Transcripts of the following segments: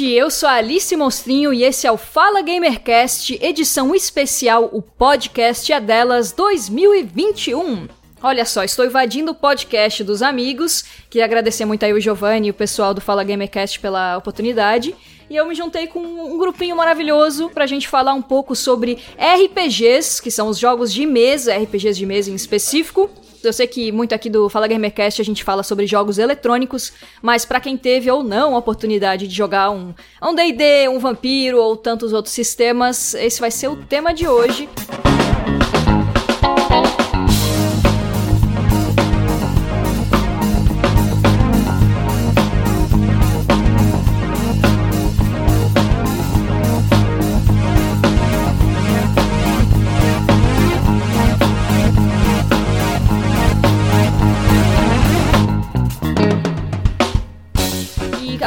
Eu sou a Alice Monstrinho e esse é o Fala Gamercast, edição especial, o podcast é delas 2021. Olha só, estou invadindo o podcast dos amigos. Queria agradecer muito aí o Giovanni e o pessoal do Fala Gamercast pela oportunidade. E eu me juntei com um grupinho maravilhoso pra gente falar um pouco sobre RPGs, que são os jogos de mesa, RPGs de mesa em específico. Eu sei que muito aqui do Fala Gamercast a gente fala sobre jogos eletrônicos, mas pra quem teve ou não a oportunidade de jogar um um D&D, um Vampiro ou tantos outros sistemas, esse vai ser o tema de hoje. E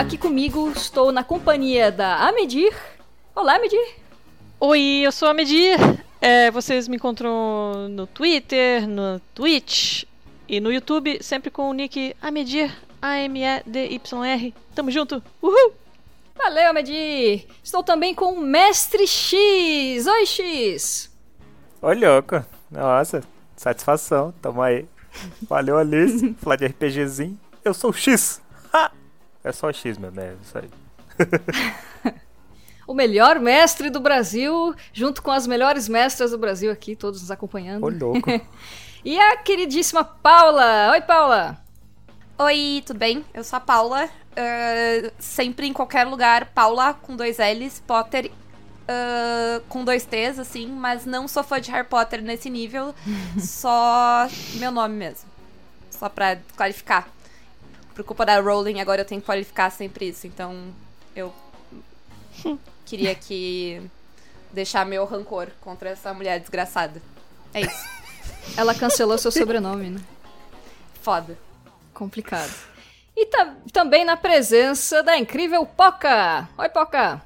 aqui comigo estou na companhia da Amedir. Olá, Amedir. Oi, eu sou a Medir. É, vocês me encontram no Twitter, no Twitch e no YouTube, sempre com o nick Amedir, A-M-E-D-Y-R. Tamo junto! Uhul! Valeu, Amedir. Estou também com o Mestre X. Oi, X. Ô, louco. Nossa, satisfação. Tamo aí. Valeu, Alice. Falar de RPGzinho. Eu sou o X. É só o X mesmo, é isso aí. O melhor mestre do Brasil, junto com as melhores mestras do Brasil aqui, todos nos acompanhando. Ô, louco. E a queridíssima Paula. Oi, Paula. Oi, tudo bem? Eu sou a Paula. ah, sempre em qualquer lugar, Paula com dois L's, Potter ah, com dois T's, assim, mas não sou fã de Harry Potter nesse nível. só meu nome mesmo. Só pra clarificar. Por culpa da Rowling, agora eu tenho que qualificar sempre isso. Então, eu queria que deixar meu rancor contra essa mulher desgraçada. É isso. Ela cancelou seu sobrenome, né? Foda. Complicado. E ta- também na presença da incrível Poca. Oi, Poca.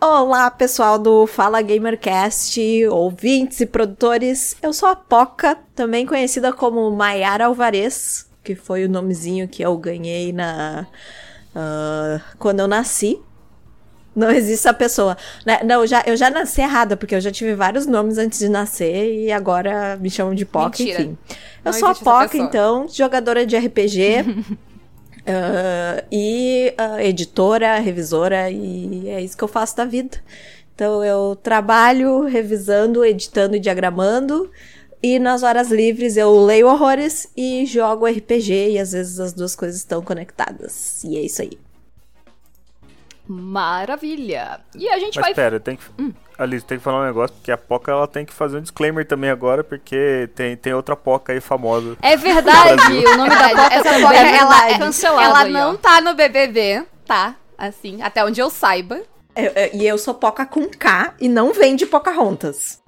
Olá, pessoal do Fala Gamercast, ouvintes e produtores. Eu sou a Poca, também conhecida como Maiara Alvarez, que foi o nomezinho que eu ganhei na ah, quando eu nasci. Não existe essa pessoa. Né, Não, já, eu já nasci errada, porque eu já tive vários nomes antes de nascer e agora me chamam de Poca, Mentira. enfim. Não Eu sou a Poca, pessoa. então, jogadora de RPG. ah, e ah, editora, revisora, e é isso que eu faço da vida. Então eu trabalho revisando, editando e diagramando. E nas horas livres eu leio horrores e jogo RPG, e às vezes as duas coisas estão conectadas. E é isso aí. Maravilha. E a gente Mas vai. pera, tem que. Alice, tem que falar um negócio, porque a Poca ela tem que fazer um disclaimer também agora, porque tem, tem outra Poca aí famosa. É verdade, o nome da Poca Essa também Poca, é ela, verdade. cancelado ela aí, não ó. tá no BBB, tá? Assim, até onde eu saiba. Eu- eu- e eu sou Poca com K e não vem de Pocahontas.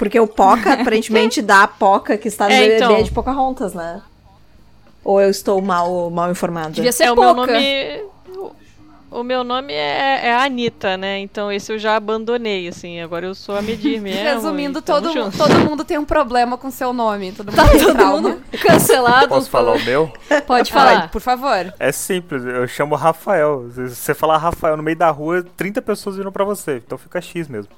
Porque o Poca aparentemente dá a Poca que está no É, BBB então. de Pocahontas, né? Ou eu estou mal, mal informada? Devia ser é, o Poca. meu nome. o- O meu nome é, é Anitta, né? Então esse eu já abandonei, assim. Agora eu sou a Medir mesmo. Resumindo, e tamo todo, junto. todo mundo tem um problema com seu nome. Todo mundo Tá tem todo trauma. mundo cancelado. Posso falar o meu? Pode Fala, falar. por favor. É simples, eu chamo Rafael. Se você falar Rafael no meio da rua, 30 pessoas viram pra você. Então fica X mesmo.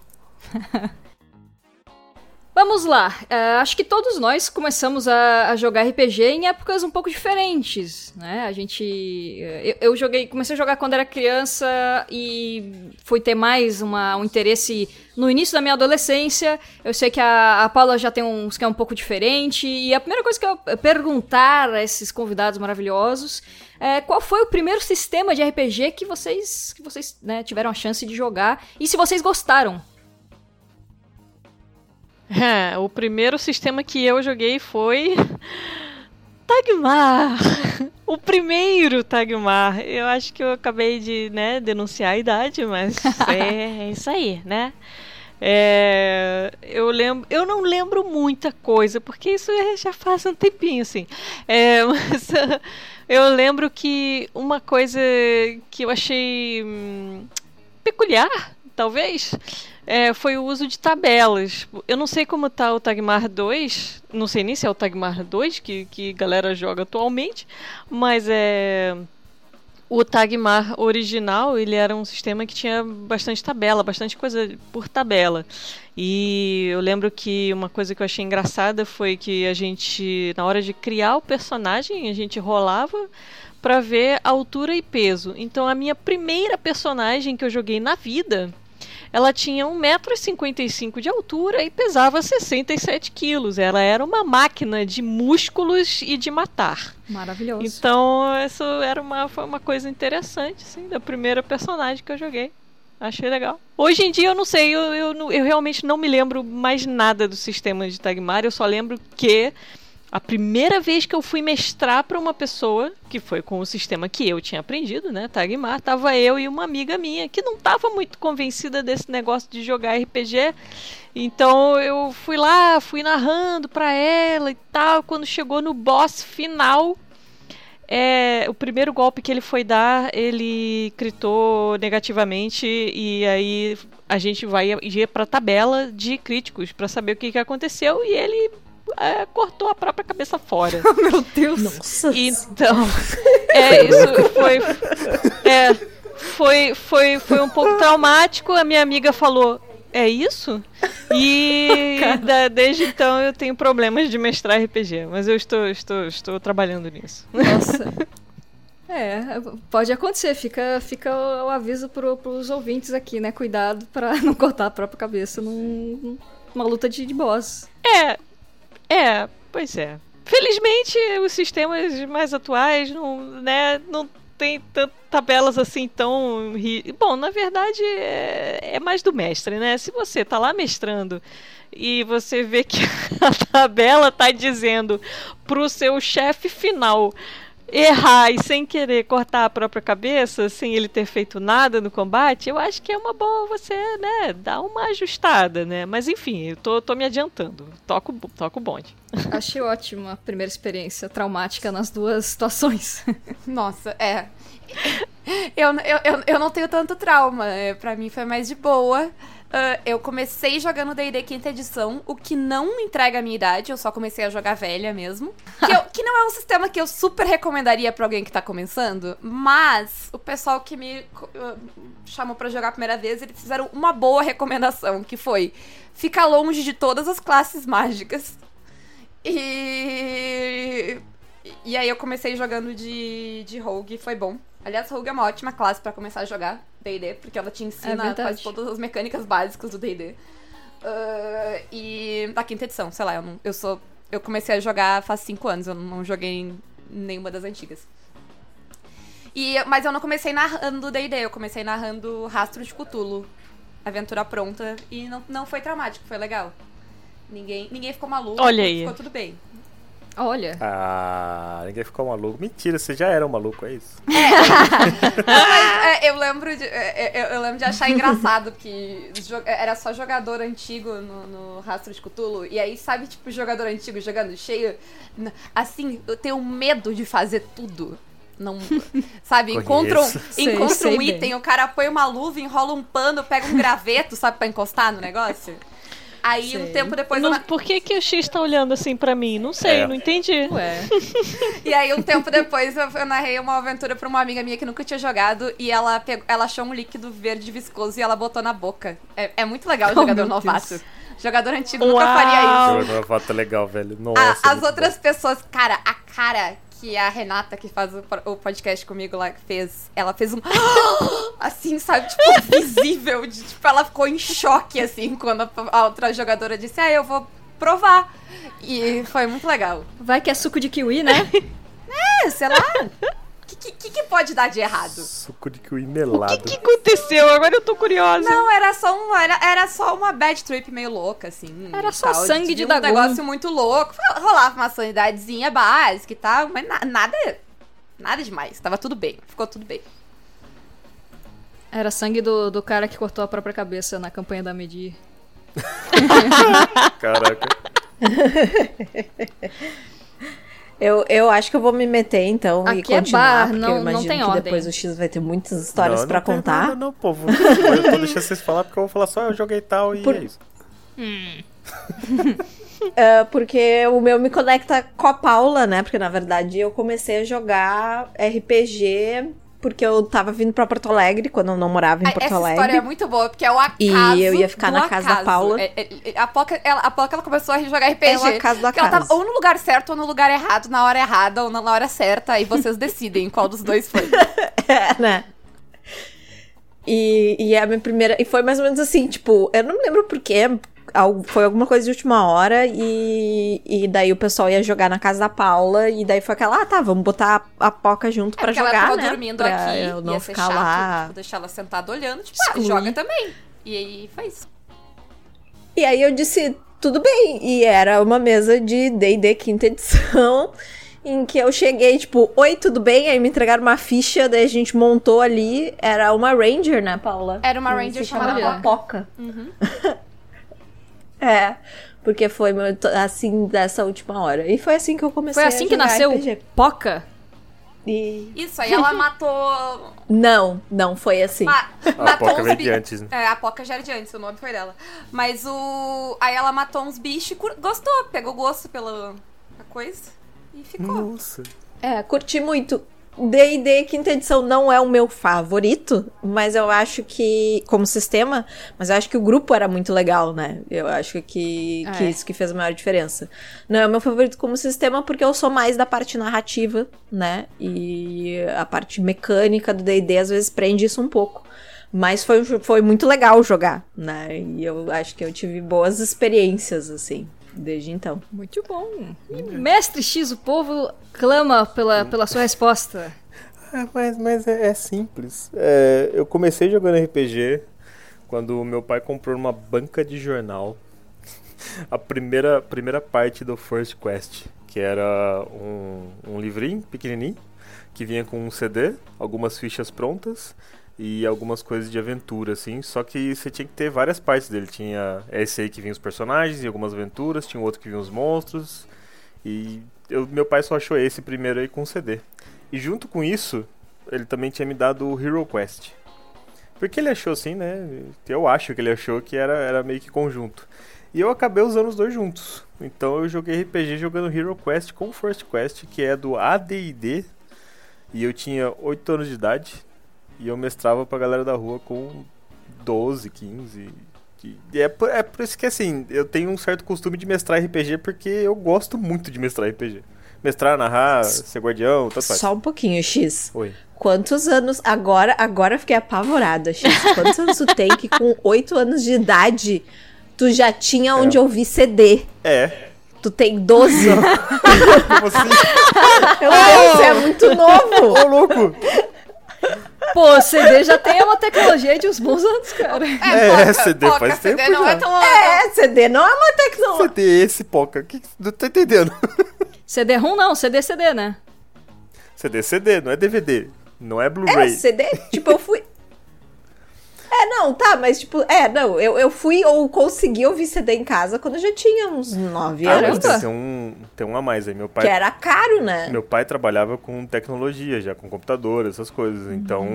Vamos lá. É, acho que todos nós começamos a, a, jogar RPG em épocas um pouco diferentes, né? A gente, eu, eu, joguei, comecei a jogar quando era criança e fui ter mais uma, um interesse no início da minha adolescência. Eu sei que a, a Paula já tem um esquema um pouco diferente e a primeira coisa que eu perguntar a esses convidados maravilhosos é qual foi o primeiro sistema de RPG que vocês, que vocês né, tiveram a chance de jogar e se vocês gostaram. É, o primeiro sistema que eu joguei foi. Tagmar! O primeiro Tagmar. Eu acho que eu acabei de né, denunciar a idade, mas é, é isso aí, né? É, eu lembro, eu não lembro muita coisa, porque isso é, já faz um tempinho, assim. É, mas eu lembro que uma coisa que eu achei hum, peculiar, talvez, é, foi o uso de tabelas. Eu não sei como tá o Tagmar 2, não sei nem se é o Tagmar 2 que, que galera joga atualmente, mas é o Tagmar original, ele era um sistema que tinha bastante tabela, bastante coisa por tabela. E eu lembro que uma coisa que eu achei engraçada foi que a gente, na hora de criar o personagem, a gente rolava para ver altura e peso. Então a minha primeira personagem que eu joguei na vida ela tinha 1,55m de altura e pesava 67 quilos. Ela era uma máquina de músculos e de matar. Maravilhoso. Então, isso era uma, foi uma coisa interessante, assim, da primeira personagem que eu joguei. Achei legal. Hoje em dia eu não sei, eu, eu, eu realmente não me lembro mais nada do sistema de Tagmar, eu só lembro que a primeira vez que eu fui mestrar para uma pessoa, que foi com o sistema que eu tinha aprendido, né, Tagmar, tava eu e uma amiga minha que não tava muito convencida desse negócio de jogar RPG. Então eu fui lá, fui narrando para ela e tal. Quando chegou no boss final, é, o primeiro golpe que ele foi dar, ele critou negativamente e aí a gente vai ir para tabela de críticos para saber o que, que aconteceu e ele é, cortou a própria cabeça fora. Meu Deus! Nossa! Então, é, isso foi. É, foi, foi, foi um pouco traumático. A minha amiga falou: É isso? E da, desde então eu tenho problemas de mestrar RPG, mas eu estou, estou, estou trabalhando nisso. Nossa. É, pode acontecer, fica, fica o, aviso para os ouvintes aqui, né? Cuidado para não cortar a própria cabeça num, numa luta de, de boss. É, é, pois é. Felizmente, os sistemas mais atuais não, né, não tem tantas tabelas assim tão. Bom, na verdade, é, é, mais do mestre, né? Se você tá lá mestrando e você vê que a tabela tá dizendo pro seu chefe final errar e sem querer cortar a própria cabeça, sem ele ter feito nada no combate, eu acho que é uma boa você, né, dar uma ajustada, né? Mas enfim, eu tô, tô me adiantando. Toco, toco o bonde. Achei ótima a primeira experiência traumática nas duas situações. Nossa, é. Eu, eu, eu, eu não tenho tanto trauma. É, pra mim foi mais de boa. Uh, eu comecei jogando D&D quinta edição, o que não entrega a minha idade, eu só comecei a jogar velha mesmo. Que, eu, que não é um sistema que eu super recomendaria para alguém que tá começando, mas o pessoal que me uh, chamou para jogar a primeira vez, eles fizeram uma boa recomendação, que foi ficar longe de todas as classes mágicas. E... E aí eu comecei jogando de, de Rogue, foi bom. Aliás, Rogue é uma ótima classe para começar a jogar D&D, porque ela te ensina é quase todas as mecânicas básicas do D&D. Uh, e da quinta edição, sei lá, eu, não, eu sou... Eu comecei a jogar faz cinco anos, eu não joguei nenhuma das antigas. E, mas eu não comecei narrando D&D, eu comecei narrando Rastro de Cthulhu, Aventura Pronta, e não, não foi traumático, foi legal. Ninguém, ninguém ficou maluco, Olha aí. ficou tudo bem. Olha. Ah, ninguém ficou maluco. Mentira, você já era um maluco, é isso? É. Mas, é, eu, lembro de, é, é, eu, lembro de achar engraçado que era só jogador antigo no, no Rastro de Cthulhu. E aí, sabe, tipo, jogador antigo jogando cheio. Assim, eu tenho medo de fazer tudo. Não, sabe, encontra um, sei, encontra sei um item, bem. o cara põe uma luva, enrola um pano, pega um graveto, sabe, pra encostar no negócio. Aí Sei. um tempo depois. Não- eu na- por que, que o X tá olhando assim pra mim? Não sei, É. não entendi. Ué. E aí, um tempo depois, eu, eu narrei uma aventura pra uma amiga minha que nunca tinha jogado e ela, pegou, ela achou um líquido verde viscoso e ela botou na boca. É, é muito legal o Oh, jogador novato. Deus. Jogador antigo nunca faria isso. Jogando uma foto legal, velho. A- Nossa. as outras pessoas, cara, a cara que a Renata, que faz o, po- o podcast comigo lá, fez, ela fez um. Assim, sabe? Tipo, visível. De, tipo, ela ficou em choque, assim, quando a outra jogadora disse: Ah, eu vou provar. E foi muito legal. Vai que é suco de kiwi, né? É, sei lá. O que, que, que pode dar de errado? Suco de kiwi O melado. que, que aconteceu? Agora eu tô curiosa. Não, era só um, era, era só uma bad trip meio louca, assim. Era só tal. sangue de um negócio muito louco. Rolava uma sanidadezinha básica e tal, mas na- nada. Nada demais. Tava tudo bem. Ficou tudo bem. Era sangue do, do cara que cortou a própria cabeça na campanha da Medir. Caraca. Eu, eu acho que eu vou me meter então e Aqui é continuar, bar, porque não- eu não imagino tem que ordem. depois o X vai ter muitas histórias não, pra não contar. nada não, povo. Eu tô deixando vocês falar porque eu vou falar só eu joguei tal e Por- é isso. Ah, porque o meu me conecta com a Paula, né? Porque na verdade eu comecei a jogar RPG porque eu tava vindo pra Porto Alegre quando eu não morava em Ah, Porto Essa Alegre. história é muito boa, porque é o acaso. E eu ia ficar na casa da acaso. Paula. É- é- a Poca, ela, a Poca ela começou a jogar RPG. É o acaso do porque ela acaso. tava ou no lugar certo ou no lugar errado, na hora errada ou na hora certa, e vocês decidem qual dos dois foi. É, né? E, e é a minha primeira. E foi mais ou menos assim, tipo, eu não me lembro porquê. Foi alguma coisa de última hora e, e daí o pessoal ia jogar na casa da Paula e daí foi aquela, ah tá, vamos botar a, a Poca junto pra É ela jogar, tava né? dormindo pra aqui, eu não ia ser ficar chato, lá. tipo, deixar ela sentada olhando, tipo, ah, joga também. E aí foi isso. E aí eu disse, tudo bem. E era uma mesa de D&D quinta edição, em que eu cheguei, tipo, oi, tudo bem? Aí me entregaram uma ficha, daí a gente montou ali. Era uma Ranger, né, Paula? Era uma Ranger chamada Poca. É, porque foi meu- assim, dessa última hora. E foi assim que eu comecei Foi a assim que nasceu RPG. Poca? E... Isso, aí ela matou. Não, não foi assim. ma- A matou Poca uns veio bi- de antes, né? É, a Poca já era de antes, o nome foi dela. Mas o. Aí ela matou uns bichos e cur- gostou, pegou gosto pela a coisa e ficou. Nossa. É, curti muito. D&D quinta edição não é o meu favorito, mas eu acho que, como sistema, mas eu acho que o grupo era muito legal, né? Eu acho que, que É. isso que fez a maior diferença. Não é o meu favorito como sistema porque eu sou mais da parte narrativa, né? E a parte mecânica do D&D às vezes prende isso um pouco. Mas foi, foi muito legal jogar, né? E eu acho que eu tive boas experiências, assim, desde então. Muito bom. Mestre X, o povo clama pela, pela sua resposta. Mas mas é, é simples. É, eu comecei jogando RPG quando meu pai comprou uma banca de jornal a primeira, primeira parte do First Quest, que era um, um livrinho pequenininho que vinha com um CD, algumas fichas prontas e algumas coisas de aventura, assim. Só que você tinha que ter várias partes dele. Tinha esse aí que vinha os personagens e algumas aventuras, tinha outro que vinha os monstros. E eu- meu pai só achou esse primeiro aí com CD. E junto com isso, ele também tinha me dado o Hero Quest. Porque ele achou assim, né? Eu acho que ele achou que era, era meio que conjunto. E eu acabei usando os dois juntos. Então eu joguei RPG jogando Hero Quest com First Quest, que é do AD&D. E eu tinha 8 anos de idade. E eu mestrava pra galera da rua com 12, 15. E é por, é por isso que assim, eu tenho um certo costume de mestrar RPG porque eu gosto muito de mestrar RPG. Mestrar, narrar, ser guardião, tanto faz. Só um pouquinho, X. Oi. Quantos anos. Agora, agora eu fiquei apavorada, X. Quantos anos tu tem que com 8 anos de idade tu já tinha onde ouvir CD? É. Tu tem 12? Meu Como assim? Deus, é muito novo! Ô, louco! Pô, CD já tem uma tecnologia de uns bons anos, cara. É, CD Poca, faz CD tempo não é já. tão. É, CD não é uma tecnologia. CD esse, poca. Que, não tô entendendo. CD ROM não, CD CD, né? CD, CD, não é DVD. Não é É, Blu-ray. CD? tipo, eu fui. É, não, tá, mas tipo, é, não, eu, eu fui ou consegui ouvir CD em casa quando eu já tinha uns 9 Ah, mas anos. Caramba. tem um, tem um a mais aí. Meu pai, Que era caro, né? meu pai trabalhava com tecnologia, já com computador, essas coisas. Então,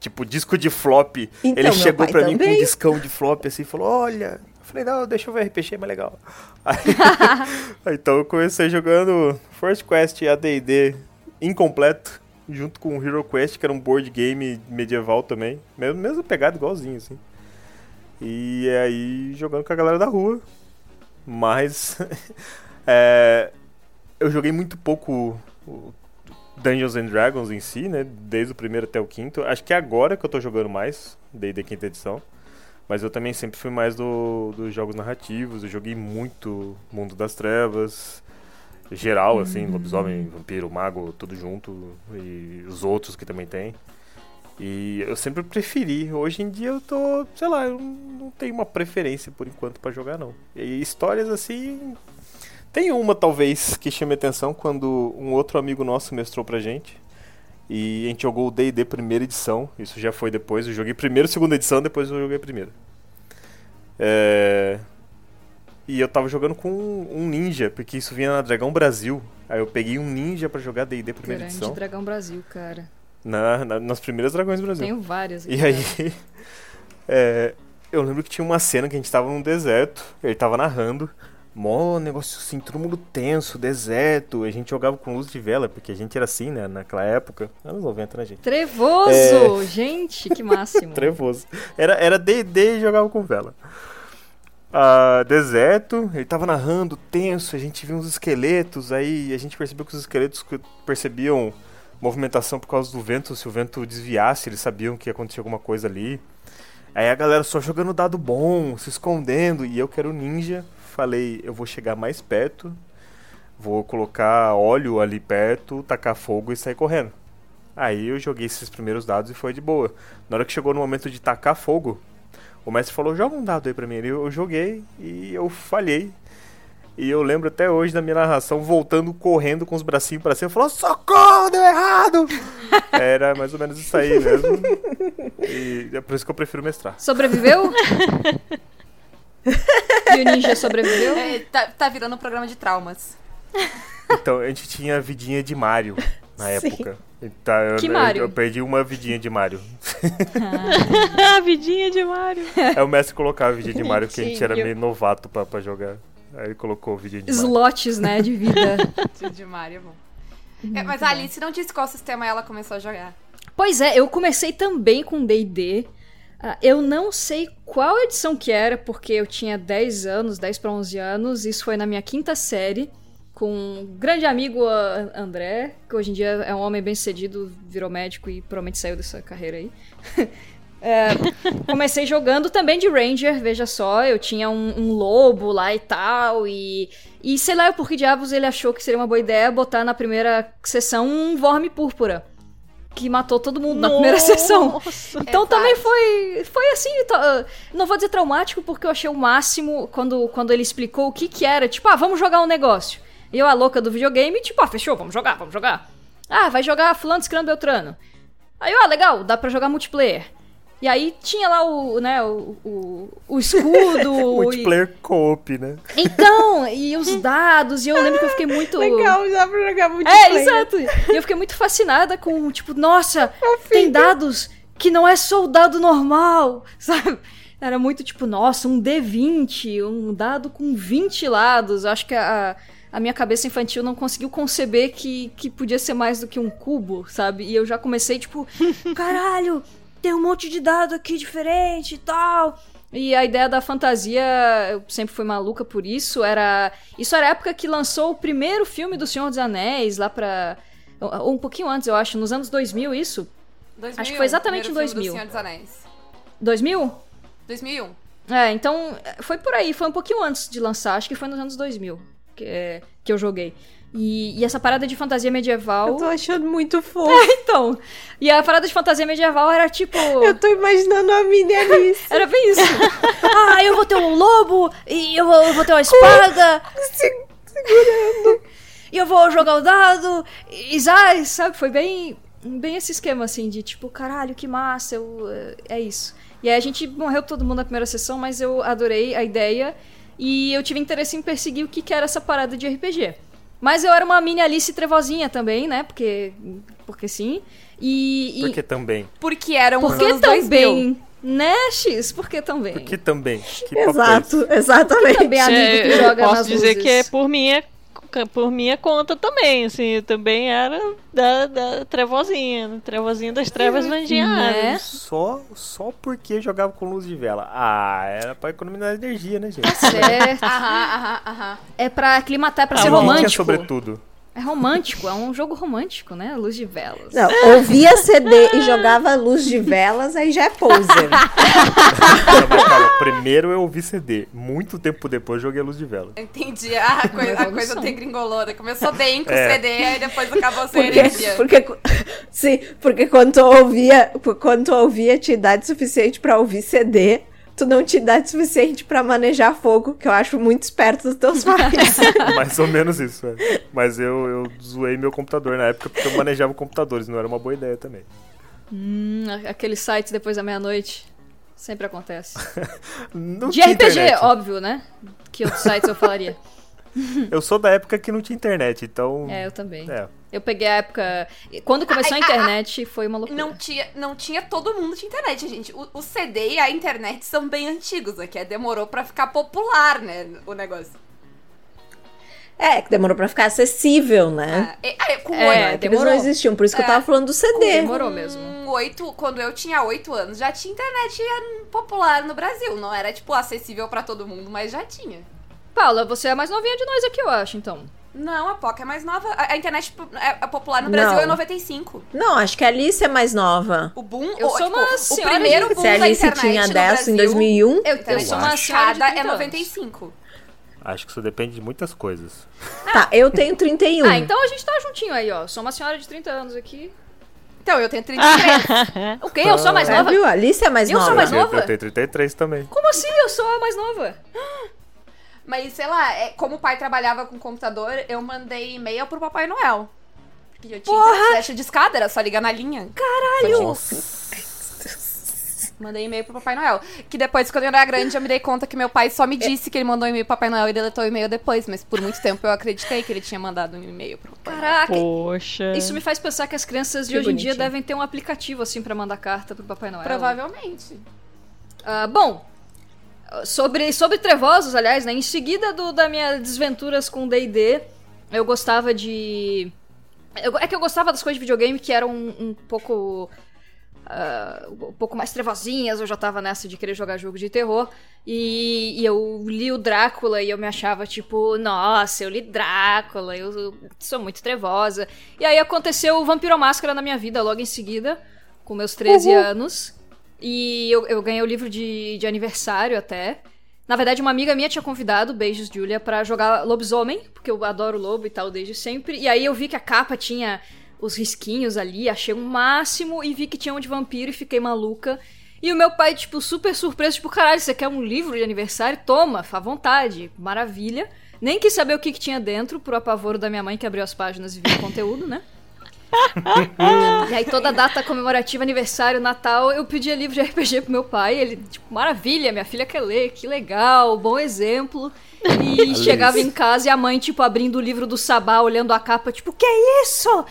tipo, disco de flop. Então, ele chegou pra mim com um também. discão de flop assim e falou: Olha. Eu falei: Não, deixa eu ver RPG, é mais legal. Aí, então eu comecei jogando First Quest ADD incompleto. Junto com o Hero Quest, que era um board game medieval também. Mesmo, mesmo pegado igualzinho, assim. E aí jogando com a galera da rua. Mas é, eu joguei muito pouco Dungeons and Dragons em si, né? Desde o primeiro até o quinto. Acho que é agora que eu tô jogando mais, desde a quinta edição. Mas eu também sempre fui mais do, dos jogos narrativos. Eu joguei muito Mundo das Trevas, geral, assim, lobisomem, vampiro, mago, tudo junto. E os outros que também tem. E eu sempre preferi. Hoje em dia eu tô, sei lá, eu não tenho uma preferência por enquanto pra jogar não. E histórias assim, tem uma talvez que chame atenção quando um outro amigo nosso mestrou pra gente. E a gente jogou o D&D primeira edição, isso já foi depois, eu joguei primeiro, segunda edição, depois eu joguei a primeira. É... E eu tava jogando com um ninja, porque isso vinha na Dragão Brasil. Aí eu peguei um ninja pra jogar D&D primeira Grande edição. Dragão Brasil, cara. Na, na- nas primeiras Dragões Brasil. Tenho várias. E aí, é, eu lembro que tinha uma cena que a gente tava num deserto, ele tava narrando, mó negócio assim, todo mundo tenso, deserto, a gente jogava com luz de vela, porque a gente era assim, né, naquela época, anos 90, né, gente? Trevoso! Gente, que máximo. Trevoso. Era, era D&D e jogava com vela. Ah, deserto, ele tava narrando, tenso, a gente viu uns esqueletos, aí a gente percebeu que os esqueletos que percebiam movimentação por causa do vento, se o vento desviasse, eles sabiam que ia acontecer alguma coisa ali. Aí a galera só jogando dado bom, se escondendo, e eu que era o ninja, falei, eu vou chegar mais perto, vou colocar óleo ali perto, tacar fogo e sair correndo. Aí eu joguei esses primeiros dados e foi de boa. Na hora que chegou no momento de tacar fogo, o mestre falou: joga um dado aí pra mim. Eu, eu joguei e eu falhei. E eu lembro até hoje da minha narração voltando correndo com os bracinhos pra cima, falando: socorro, deu errado! Era mais ou menos isso aí mesmo. E é por isso que eu prefiro mestrar. Sobreviveu? e o ninja sobreviveu? É, tá, tá virando um programa de traumas. Então a gente tinha a vidinha de Mario na Sim. época. Então, eu, Que eu- Mario? eu perdi uma vidinha de Mario. A vidinha de Mario. Aí o mestre colocava a vidinha de Mario porque a gente era meio novato pra, pra jogar. Aí ele colocou a vidinha de Mario. Slots, né, de vida. De Mario é bom. É, mas a Alice não disse qual sistema ela começou a jogar. Pois é, eu comecei também com D&D. Ah, eu não sei qual edição que era, porque eu tinha 10 anos, 10 para 11 anos. Isso foi na minha quinta série, com um grande amigo André, que hoje em dia é um homem bem sucedido, virou médico e provavelmente saiu dessa carreira aí. É, comecei jogando também de Ranger, veja só, eu tinha um, um lobo lá e tal, e, e sei lá por que diabos ele achou que seria uma boa ideia botar na primeira sessão um Vorme Púrpura, que matou todo mundo na primeira sessão. Nossa. Então É também fácil. foi, foi assim, não vou dizer traumático, porque eu achei o máximo quando, quando ele explicou o que que era, tipo, ah, vamos jogar um negócio. E eu, a louca do videogame, tipo, ah, fechou, vamos jogar, vamos jogar. Ah, vai jogar fulano, ciclano, beltrano. Aí, eu, ah, legal, dá pra jogar multiplayer. E aí tinha lá o, né, o, o, o escudo. e- Multiplayer co-op, né? Então, e os dados, e eu lembro que eu fiquei muito... Legal, dá pra jogar muito É, exato. E eu fiquei muito fascinada com, tipo, nossa, tem dados que não é só o dado normal, sabe? Era muito tipo, nossa, um D20, um dado com 20 lados. Eu Acho que a, a minha cabeça infantil não conseguiu conceber que, que podia ser mais do que um cubo, sabe? E eu já comecei, tipo, caralho, tem um monte de dado aqui diferente e tal. E a ideia da fantasia, eu sempre fui maluca por isso. Era. Isso era a época que lançou o primeiro filme do Senhor dos Anéis, lá pra. Ou um pouquinho antes, eu acho, nos anos 2000, isso? 2001, Acho que foi exatamente em primeiro filme 2000. Do Senhor dos Anéis. 2000? 2001. É, então foi por aí, foi um pouquinho antes de lançar, acho que foi nos anos 2000 que, é, que eu joguei. E, e essa parada de fantasia medieval. Eu tô achando muito fofo. Então, e a parada de fantasia medieval era tipo. Eu tô imaginando a mini Alice. Era bem isso. ah, eu vou ter um lobo, e eu vou, eu vou ter uma espada, se- segurando. e eu vou jogar o dado, e zai, sabe? Foi bem, bem esse esquema, assim, de tipo, caralho, que massa, eu, é isso. E aí a gente morreu todo mundo na primeira sessão, mas eu adorei a ideia, e eu tive interesse em perseguir o que, que era essa parada de RPG. Mas eu era uma mini Alice trevozinha também, né? Porque, porque sim. E, e Porque também. Porque eram por os que anos 2000. também? Né, X? Por que também? Porque também. Que é? Exato, exatamente. Também amigo que É, eu joga posso nas dizer luzes. que é por minha ca- por minha conta também, assim, eu também era da, da trevozinha, né? trevozinha das trevas vandinha né? Só, só porque jogava com luz de vela. Ah, era pra economizar energia, né, gente? Tá certo. Aham, aham, aham. É pra aclimatar, é pra Ah, ser. Ninguém romântico. tinha sobretudo. É romântico, é um jogo romântico, né? Luz de velas. Não, ouvia CD e jogava luz de velas, aí já é poser. Não, primeiro eu ouvi CD. Muito tempo depois eu joguei a luz de vela. Entendi. Ah, a, coi- a coisa degringolou. né? Começou bem com o É. CD, aí depois acabou sem Porque, energia. porque, sim, porque quando tu ouvia, quando tu ouvia tinha idade suficiente pra ouvir CD, tu não tinha idade suficiente pra manejar fogo, que eu acho muito esperto dos teus pais. Mais ou menos isso, é. Mas eu, eu zoei meu computador na época porque eu manejava computadores, não era uma boa ideia também. Hum, aqueles sites depois da meia-noite. Sempre acontece. De RPG, internet. óbvio, né? Que outros sites eu falaria? Eu sou da época que não tinha internet, então. É, eu também. É. Eu peguei a época. Quando começou a ai, internet, foi uma loucura. Não tinha, não tinha todo mundo de internet, gente. O, o CD e a internet são bem antigos aqui. é, Demorou pra ficar popular, né? O negócio. é, que demorou pra ficar acessível, né? Ah, e- ah, com É, É, que eles demorou. não existiam, por isso que eu É. tava falando do CD. Demorou mesmo. com oito, quando eu tinha oito anos, já tinha internet popular no Brasil. Não era, tipo, acessível pra todo mundo, mas já tinha. Paula, você é a mais novinha de nós aqui, eu acho, então. Não, a POC é mais nova. A, a internet é, é popular no Brasil Não. é 95. Não, acho que a Alice é mais nova. O boom, Eu o, sou tipo, uma o senhora primeiro de- boom Se a da Alice internet tinha no 10 Brasil, em 2001, Eu, eu sou uma senhora de Cada 30 é anos. 95. Acho que isso depende de muitas coisas. tá, eu tenho 31. Ah, então a gente tá juntinho aí, ó. Sou uma senhora de 30 anos aqui. Então, eu tenho 33. O quê? Eu sou a mais É, nova? viu? A Alice é mais Eu sou nova. mais eu, nova? eu tenho 33 também. Como assim? Eu sou a mais nova. Mas, sei lá, é, como o pai trabalhava com computador, eu mandei e-mail pro Papai Noel. Porque eu tinha internet de escada, era só ligar na linha. Mandei e-mail pro Papai Noel. Que depois, quando eu era grande, eu me dei conta que meu pai só me disse que ele mandou um e-mail pro Papai Noel e deletou o e-mail depois. Mas por muito tempo eu acreditei que ele tinha mandado um e-mail pro Papai Noel. Caraca, Poxa. isso me faz pensar que as crianças de Que hoje em dia bonitinho. devem ter um aplicativo assim pra mandar carta pro Papai Noel. Provavelmente. Ah, bom, sobre, sobre Trevosos, aliás, né? Em seguida do, da minha desventuras com D&D, eu gostava de... eu- é que eu gostava das coisas de videogame que eram um, um pouco... ah, um pouco mais trevozinhas, eu já tava nessa de querer jogar jogo de terror. E, e eu li o Drácula e eu me achava tipo, nossa, eu li Drácula, eu, eu sou muito trevosa. E aí aconteceu o Vampiro Máscara na minha vida logo em seguida, com meus 13 anos. E eu, eu ganhei o livro de, de aniversário até. Na verdade, uma amiga minha tinha convidado, beijos, Julia, pra jogar lobisomem, porque eu adoro lobo e tal desde sempre. E aí eu vi que a capa tinha os risquinhos ali, achei um máximo e vi que tinha um de vampiro e fiquei maluca. E o meu pai, tipo, super surpreso, tipo, caralho, você quer um livro de aniversário? Toma, à vontade, maravilha. Nem quis saber o que, que tinha dentro, pro apavoro da minha mãe que abriu as páginas e viu o conteúdo, né? E aí toda data comemorativa, aniversário, Natal, eu pedia livro de RPG pro meu pai. Ele, tipo, maravilha, minha filha quer ler, que legal, bom exemplo. E chegava em casa e a mãe, tipo, abrindo o livro do Sabá, olhando a capa, tipo, que é isso?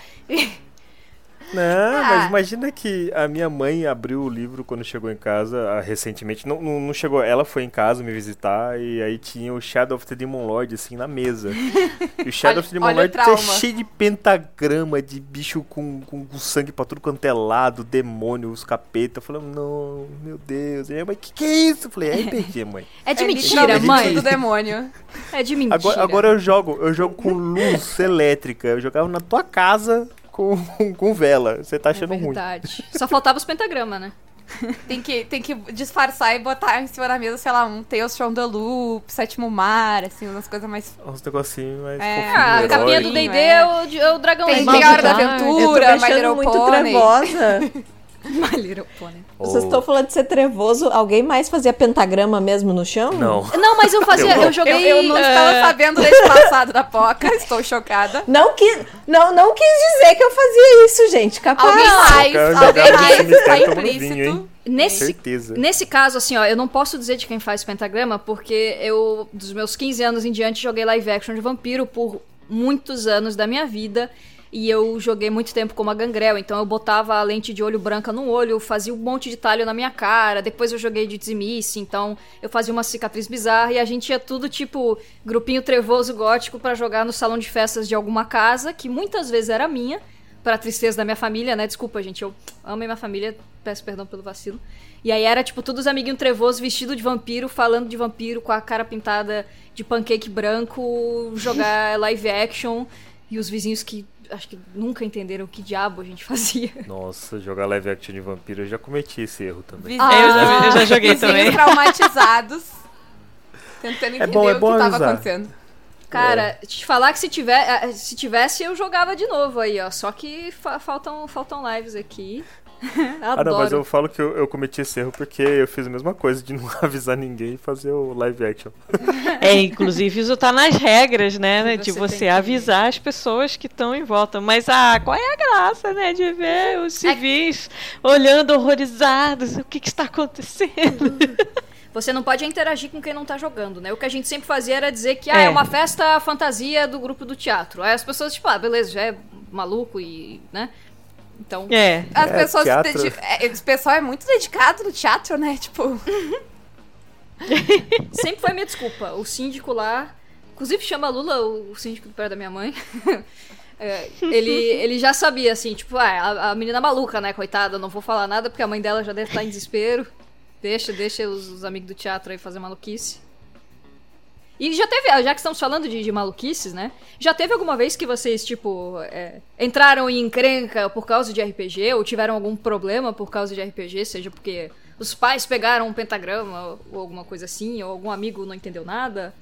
Não, Ah. mas imagina que a minha mãe abriu o livro quando chegou em casa ah, recentemente. Não, não, não chegou, ela foi em casa me visitar e aí tinha o Shadow of the Demon Lord assim na mesa. E o Shadow Olha- of the Demon Lord é trauma. cheio de pentagrama, de bicho com, com, com sangue pra tudo quanto é lado, demônio, os capeta. Eu falei, não, meu Deus. E aí, mãe, que que é isso? Eu falei, é RPG, mãe. É de é mentira, mãe. do demônio. É de mentira. Agora, agora eu jogo, eu jogo com luz elétrica. Eu jogava na tua casa com, com vela. Você tá é achando ruim. verdade. Só faltava os pentagramas, né? Tem que, tem que disfarçar e botar em cima da mesa, sei lá, um Tales from the Loop, Sétimo Mar, assim, umas coisas mais. Uns negocinhos mais É. fofinhos, Ah, a herói. capinha do. D&D É. é o, é o dragãozinho. Tem- a hora da aventura, eu tô me My achando Little muito Pony. trevosa. My Little Pony. Vocês estão falando de ser trevoso. Alguém mais fazia pentagrama mesmo no chão? Não. Não, mas eu fazia, Eu eu, não. joguei... Eu, eu não estava eh, sabendo desse passado da Poca, estou chocada. Não, que, não, não quis dizer que eu fazia isso, gente. Capaz. Alguém mais, alguém mais tá vinho, implícito. Nesse, Certeza. nesse caso, assim, ó, eu não posso dizer de quem faz pentagrama, porque eu, dos meus 15 anos em diante, joguei live action de vampiro por muitos anos da minha vida. E eu joguei muito tempo como a Gangrel, então eu botava a lente de olho branca no olho, fazia um monte de talho na minha cara. Depois eu joguei de dizimice, então eu fazia uma cicatriz bizarra e a gente ia tudo tipo grupinho trevoso gótico para jogar no salão de festas de alguma casa, que muitas vezes era minha, para tristeza da minha família, né? Desculpa, gente, eu amo minha família, peço perdão pelo vacilo. E aí era tipo todos os amiguinhos trevosos vestido de vampiro, falando de vampiro com a cara pintada de pancake branco, jogar live action e os vizinhos que acho que nunca entenderam que diabo a gente fazia. Nossa, jogar live action de vampiro, eu já cometi esse erro também. Vizinhos- eu, já, eu já joguei também. traumatizados. Tentando entender bom, é o bom que tava avisar. acontecendo. Cara, te falar que se, tiver, eh, se tivesse, eu jogava de novo aí, ó. Só que fa- faltam, faltam lives aqui. Ah, não, mas eu falo que eu, eu cometi esse erro porque eu fiz a mesma coisa de não avisar ninguém e fazer o live action. É, inclusive isso tá nas regras, né? né, de você você tem que- avisar as pessoas que estão em volta. Mas, ah, qual é a graça, né? De ver os civis olhando horrorizados. O que, que está acontecendo? Você não pode interagir com quem não tá jogando, né? O que a gente sempre fazia era dizer que ah, é É. uma festa fantasia do grupo do teatro. Aí as pessoas, tipo, ah, beleza, já é maluco e, né? Então, É. As É, pessoas. é, esse pessoal é muito dedicado no teatro, né? Tipo. sempre foi minha desculpa. O síndico lá, inclusive chama Lula, o o síndico do pé da minha mãe. É, ele, ele já sabia, assim, tipo, ah, a, a menina maluca, né, coitada, não vou falar nada porque a mãe dela já deve estar em desespero. Deixa, deixa os, os amigos do teatro aí fazer maluquice. E já teve, já que estamos falando de, de maluquices, né? Já teve alguma vez que vocês, tipo, é, entraram em encrenca por causa de RPG ou tiveram algum problema por causa de RPG, seja porque os pais pegaram um pentagrama ou alguma coisa assim, ou algum amigo não entendeu nada?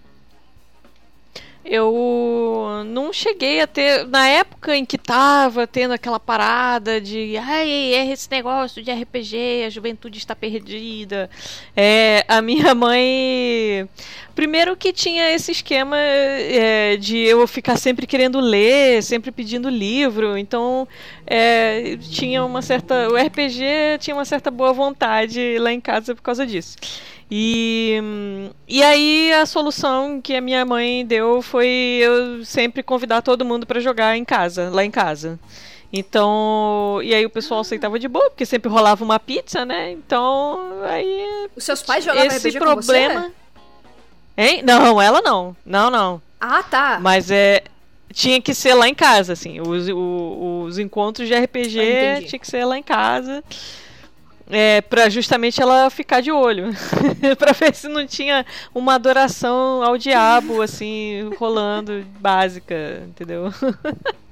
Eu não cheguei a ter. Na época em que tava tendo aquela parada de. Ai, é esse negócio de RPG, a juventude está perdida. É, a minha mãe. Primeiro que tinha esse esquema é, de eu ficar sempre querendo ler, sempre pedindo livro. Então, é, tinha uma certa. O RPG tinha uma certa boa vontade lá em casa por causa disso. E, e aí a solução que a minha mãe deu foi eu sempre convidar todo mundo para jogar em casa, lá em casa. Então, e aí o pessoal aceitava de boa, porque sempre rolava uma pizza, né? Então, aí Os seus pais jogavam esse RPG com problema. você? Hein? Não, ela não. Não, não. Ah, tá. Mas é tinha que ser lá em casa, assim. Os, o- os encontros de RPG Ah, tinha que ser lá em casa. É, pra justamente ela ficar de olho. pra ver se não tinha uma adoração ao diabo, assim, rolando, básica, entendeu?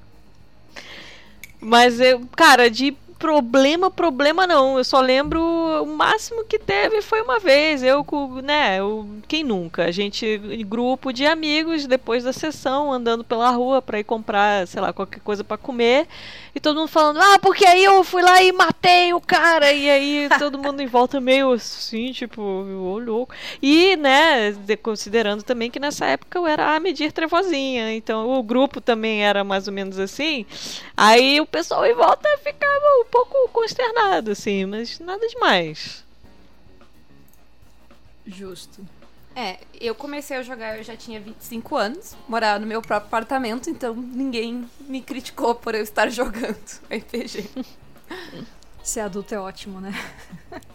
Mas, eu, cara, de problema, problema não. Eu só lembro o máximo que teve foi uma vez. Eu né, eu, quem nunca? A gente, grupo de amigos, depois da sessão, andando pela rua pra ir comprar, sei lá, qualquer coisa pra comer. E todo mundo falando, ah, porque aí eu fui lá e matei o cara. E aí todo mundo em volta meio assim, tipo, ô louco. E, né, de- considerando também que nessa época eu era a medir trevozinha. Então o grupo também era mais ou menos assim. Aí o pessoal em volta ficava pouco consternado, assim, mas nada demais. Justo. É, eu comecei a jogar, eu já tinha 25 anos, morava no meu próprio apartamento, então ninguém me criticou por eu estar jogando RPG. Ser adulto é ótimo, né?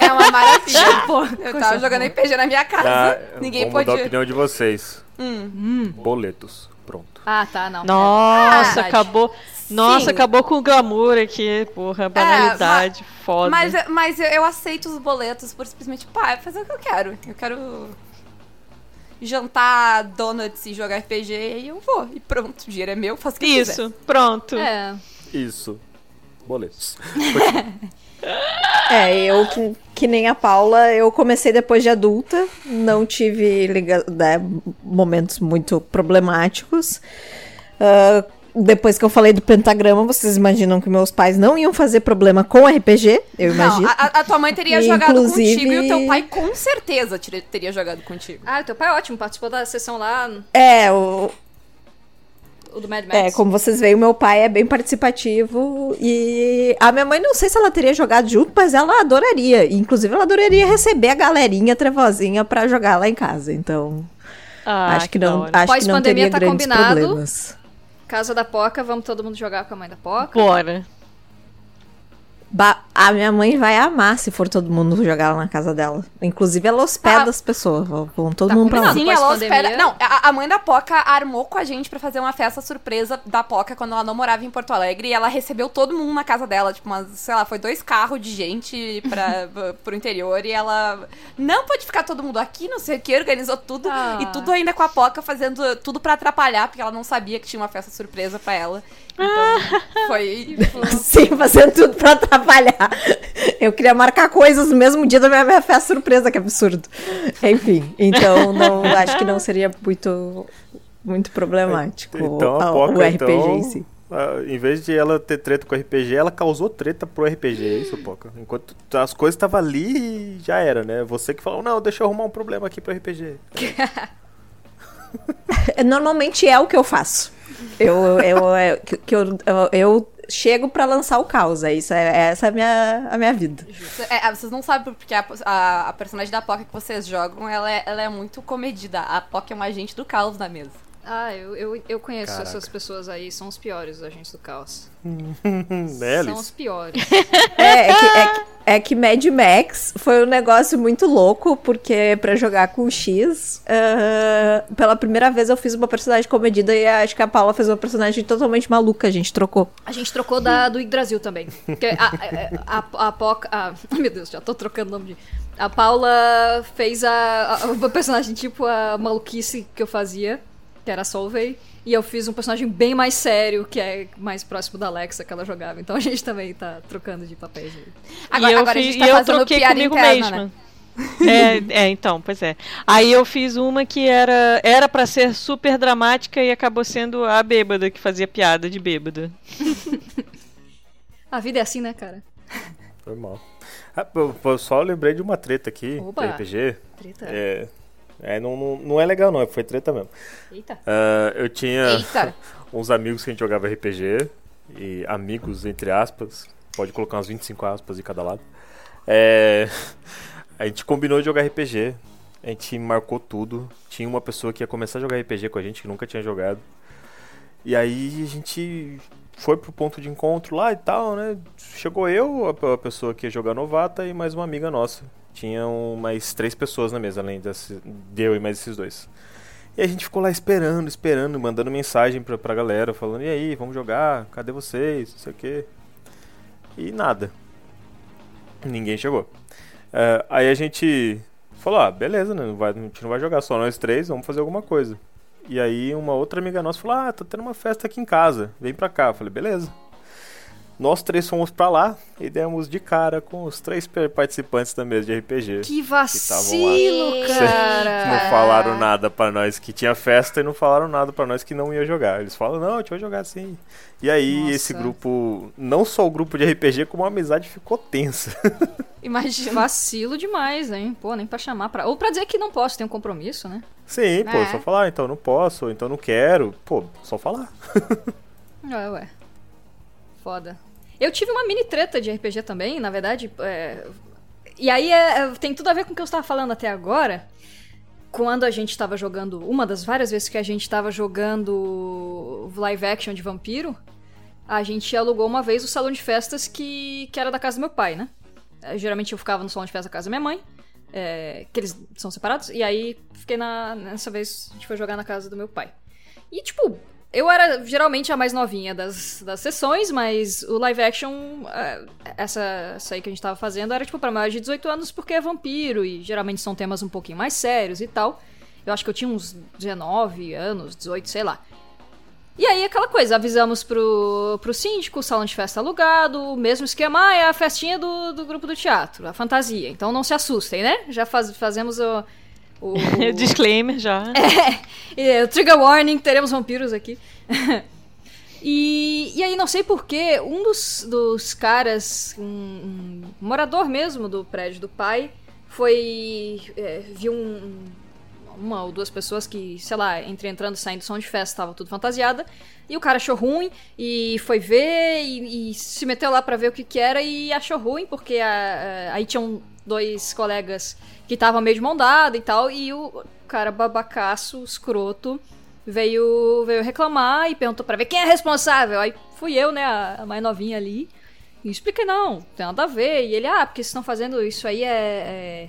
É uma maravilha. Pô, Eu tava jogando RPG na minha casa, Tá, ninguém vou mudar a podia. opinião de vocês. Hum. Boletos. Pronto. Ah, tá, não. Nossa, Ah, acabou. Nossa, Sim. acabou com o glamour aqui, porra, banalidade, foda. Mas, mas eu, aceito os boletos por simplesmente, pá, fazer o que eu quero. Eu quero jantar donuts e jogar RPG e eu vou. E pronto, o dinheiro é meu, faço o que eu quiser. Isso, pronto. É. Isso. Boletos. É, eu que, que nem a Paula, eu comecei depois de adulta, não tive liga- né, momentos muito problemáticos. Ah, depois que eu falei do pentagrama, vocês imaginam que meus pais não iam fazer problema com RPG? Eu Não, imagino. a, a tua mãe teria E, jogado inclusive- contigo e o teu pai com certeza teria jogado contigo. Ah, o teu pai é ótimo, participou da sessão lá, É, o, o do Mad Max. é, como vocês veem, o meu pai é bem participativo e a minha mãe não sei se ela teria jogado junto, mas ela adoraria. Inclusive, ela adoraria receber a galerinha trevozinha pra jogar lá em casa. Então, Ah, acho que da não, acho que não teria tá grandes combinado. problemas. Casa da Poca, vamos todo mundo jogar com a mãe da Poca? Bora. Ba- a minha mãe vai amar se for todo mundo jogar lá na casa dela. Inclusive, ela hospeda Ah. as pessoas. Vão todo Tá mundo pra lá. Sim, ela da hospeda. Não, a, a mãe da Poca armou com a gente pra fazer uma festa surpresa da Poca quando ela não morava em Porto Alegre. E ela recebeu todo mundo na casa dela. Tipo, umas, sei lá, foi dois carros de gente pra, pro interior. E ela. Não pode ficar todo mundo aqui, não sei o que, organizou tudo. Ah. E tudo ainda com a Poca fazendo tudo pra atrapalhar, porque ela não sabia que tinha uma festa surpresa pra ela. Então, foi. Sim, fazendo tudo pra atrapalhar. Eu queria marcar coisas no mesmo dia da minha, minha festa surpresa, que absurdo. Enfim, então não, acho que não seria muito, muito problemático Então a o- Poca, o RPG então, em si. ah, em vez de ela ter treta com o RPG, ela causou treta pro RPG, é isso, Poca? Enquanto as coisas estavam ali, já era, né? Você que falou, não, deixa eu arrumar um problema aqui pro RPG. Normalmente é o que eu faço. Eu, eu, é, que, que eu, eu, eu chego pra lançar o caos. É isso, é, essa é a minha, a minha vida. É, vocês não sabem porque a, a, a personagem da Poca que vocês jogam, ela é, ela é muito comedida. A Poca é um agente do caos na mesa. Ah, eu, eu, eu conheço Caraca. essas pessoas aí, são os piores, agentes do caos. né, São os piores. É, é que, é, que- é que Mad Max foi um negócio muito louco, porque pra jogar com o X, ah, pela primeira vez eu fiz uma personagem comedida e acho que a Paula fez uma personagem totalmente maluca, a gente trocou. A gente trocou da, do Yggdrasil também. Porque a, a, a, a Poca. a- meu Deus, já tô trocando o nome de. A Paula fez a, a, uma personagem tipo a maluquice que eu fazia, que era a Solveig. E eu fiz um personagem bem mais sério, que é mais próximo da Alexa que ela jogava. Então a gente também tá trocando de papéis. aí. Agora, e eu, agora a fiz- gente tá e eu troquei piada comigo interna, mesma. né? É, é, então, pois é. Aí eu fiz uma que era era para ser super dramática e acabou sendo a bêbada que fazia piada de bêbada. A vida é assim, né, cara? Normal. Ah, eu, eu só lembrei de uma treta aqui, Opa. de RPG. Treta. É, é não, não, não é legal não, foi treta mesmo. Eita. Ah, eu tinha Eita. uns amigos que a gente jogava RPG, e amigos, entre aspas, pode colocar uns 25 aspas de cada lado. É, a gente combinou de jogar RPG, a gente marcou tudo. Tinha uma pessoa que ia começar a jogar RPG com a gente, que nunca tinha jogado. E aí a gente foi pro ponto de encontro lá e tal, né? Chegou eu, a pessoa que ia jogar novata e mais uma amiga nossa. Tinham mais três pessoas na mesa, além desse, de eu e mais esses dois. E a gente ficou lá esperando, esperando, mandando mensagem pra, pra galera, falando, e aí, vamos jogar? Cadê vocês? Não sei o quê. E nada. Ninguém chegou. É, aí a gente falou, ah, beleza, né? Vai, a gente não vai jogar só nós três, vamos fazer alguma coisa. E aí uma outra amiga nossa falou, ah, tá tendo uma festa aqui em casa, vem pra cá. Eu falei, beleza. Nós três fomos pra lá e demos de cara com os três participantes da mesa de RPG. Que vacilo, lá. cara. Não falaram nada pra nós que tinha festa e não falaram nada pra nós que não ia jogar. Eles falam, não, a gente vai jogar sim. E aí Nossa. esse grupo, não só o grupo de RPG, como a amizade ficou tensa. Imagina. Vacilo demais, hein? Pô, nem pra chamar pra. Ou pra dizer que não posso, tem um compromisso, né? Sim, pô, É. só falar, ah, então não posso, ou então não quero. Pô, só falar. Ué, ué. Foda. Eu tive uma mini treta de RPG também, na verdade. é, E aí é- é- tem tudo a ver com o que eu estava falando até agora. Quando a gente estava jogando. Uma das várias vezes que a gente estava jogando live action de vampiro, a gente alugou uma vez o salão de festas que, que era da casa do meu pai, né? É, Geralmente eu ficava no salão de festa da casa da minha mãe. é, que eles são separados. E aí fiquei na. Nessa vez a gente foi jogar na casa do meu pai. E tipo, eu era geralmente a mais novinha das, das sessões, mas o live action, é, essa, essa aí que a gente tava fazendo, era tipo pra mais de 18 anos porque é vampiro e geralmente são temas um pouquinho mais sérios e tal. Eu acho que eu tinha uns 19 anos, 18, sei lá. E aí, aquela coisa, avisamos pro, pro síndico, salão de festa alugado, mesmo esquema, ah, é a festinha do, do grupo do teatro, a fantasia. Então não se assustem, né? Já faz, fazemos o. o Disclaimer já. é, o trigger warning, teremos vampiros aqui. e, e aí, não sei porquê, um dos, dos caras, um, um morador mesmo do prédio do pai, foi. é, viu um, uma ou duas pessoas que, sei lá, entre entrando e saindo do som de festa, tava tudo fantasiada. E o cara achou ruim e foi ver e, e se meteu lá pra ver o que que era e achou ruim, porque a- a- aí tinham dois colegas que estavam meio de mão dada e tal, e o cara babacaço, escroto, veio, veio reclamar e perguntou pra ver quem é responsável. Aí fui eu, né, a, a mais novinha ali. E expliquei, não, tem nada a ver. E ele, ah, porque vocês estão fazendo isso aí é.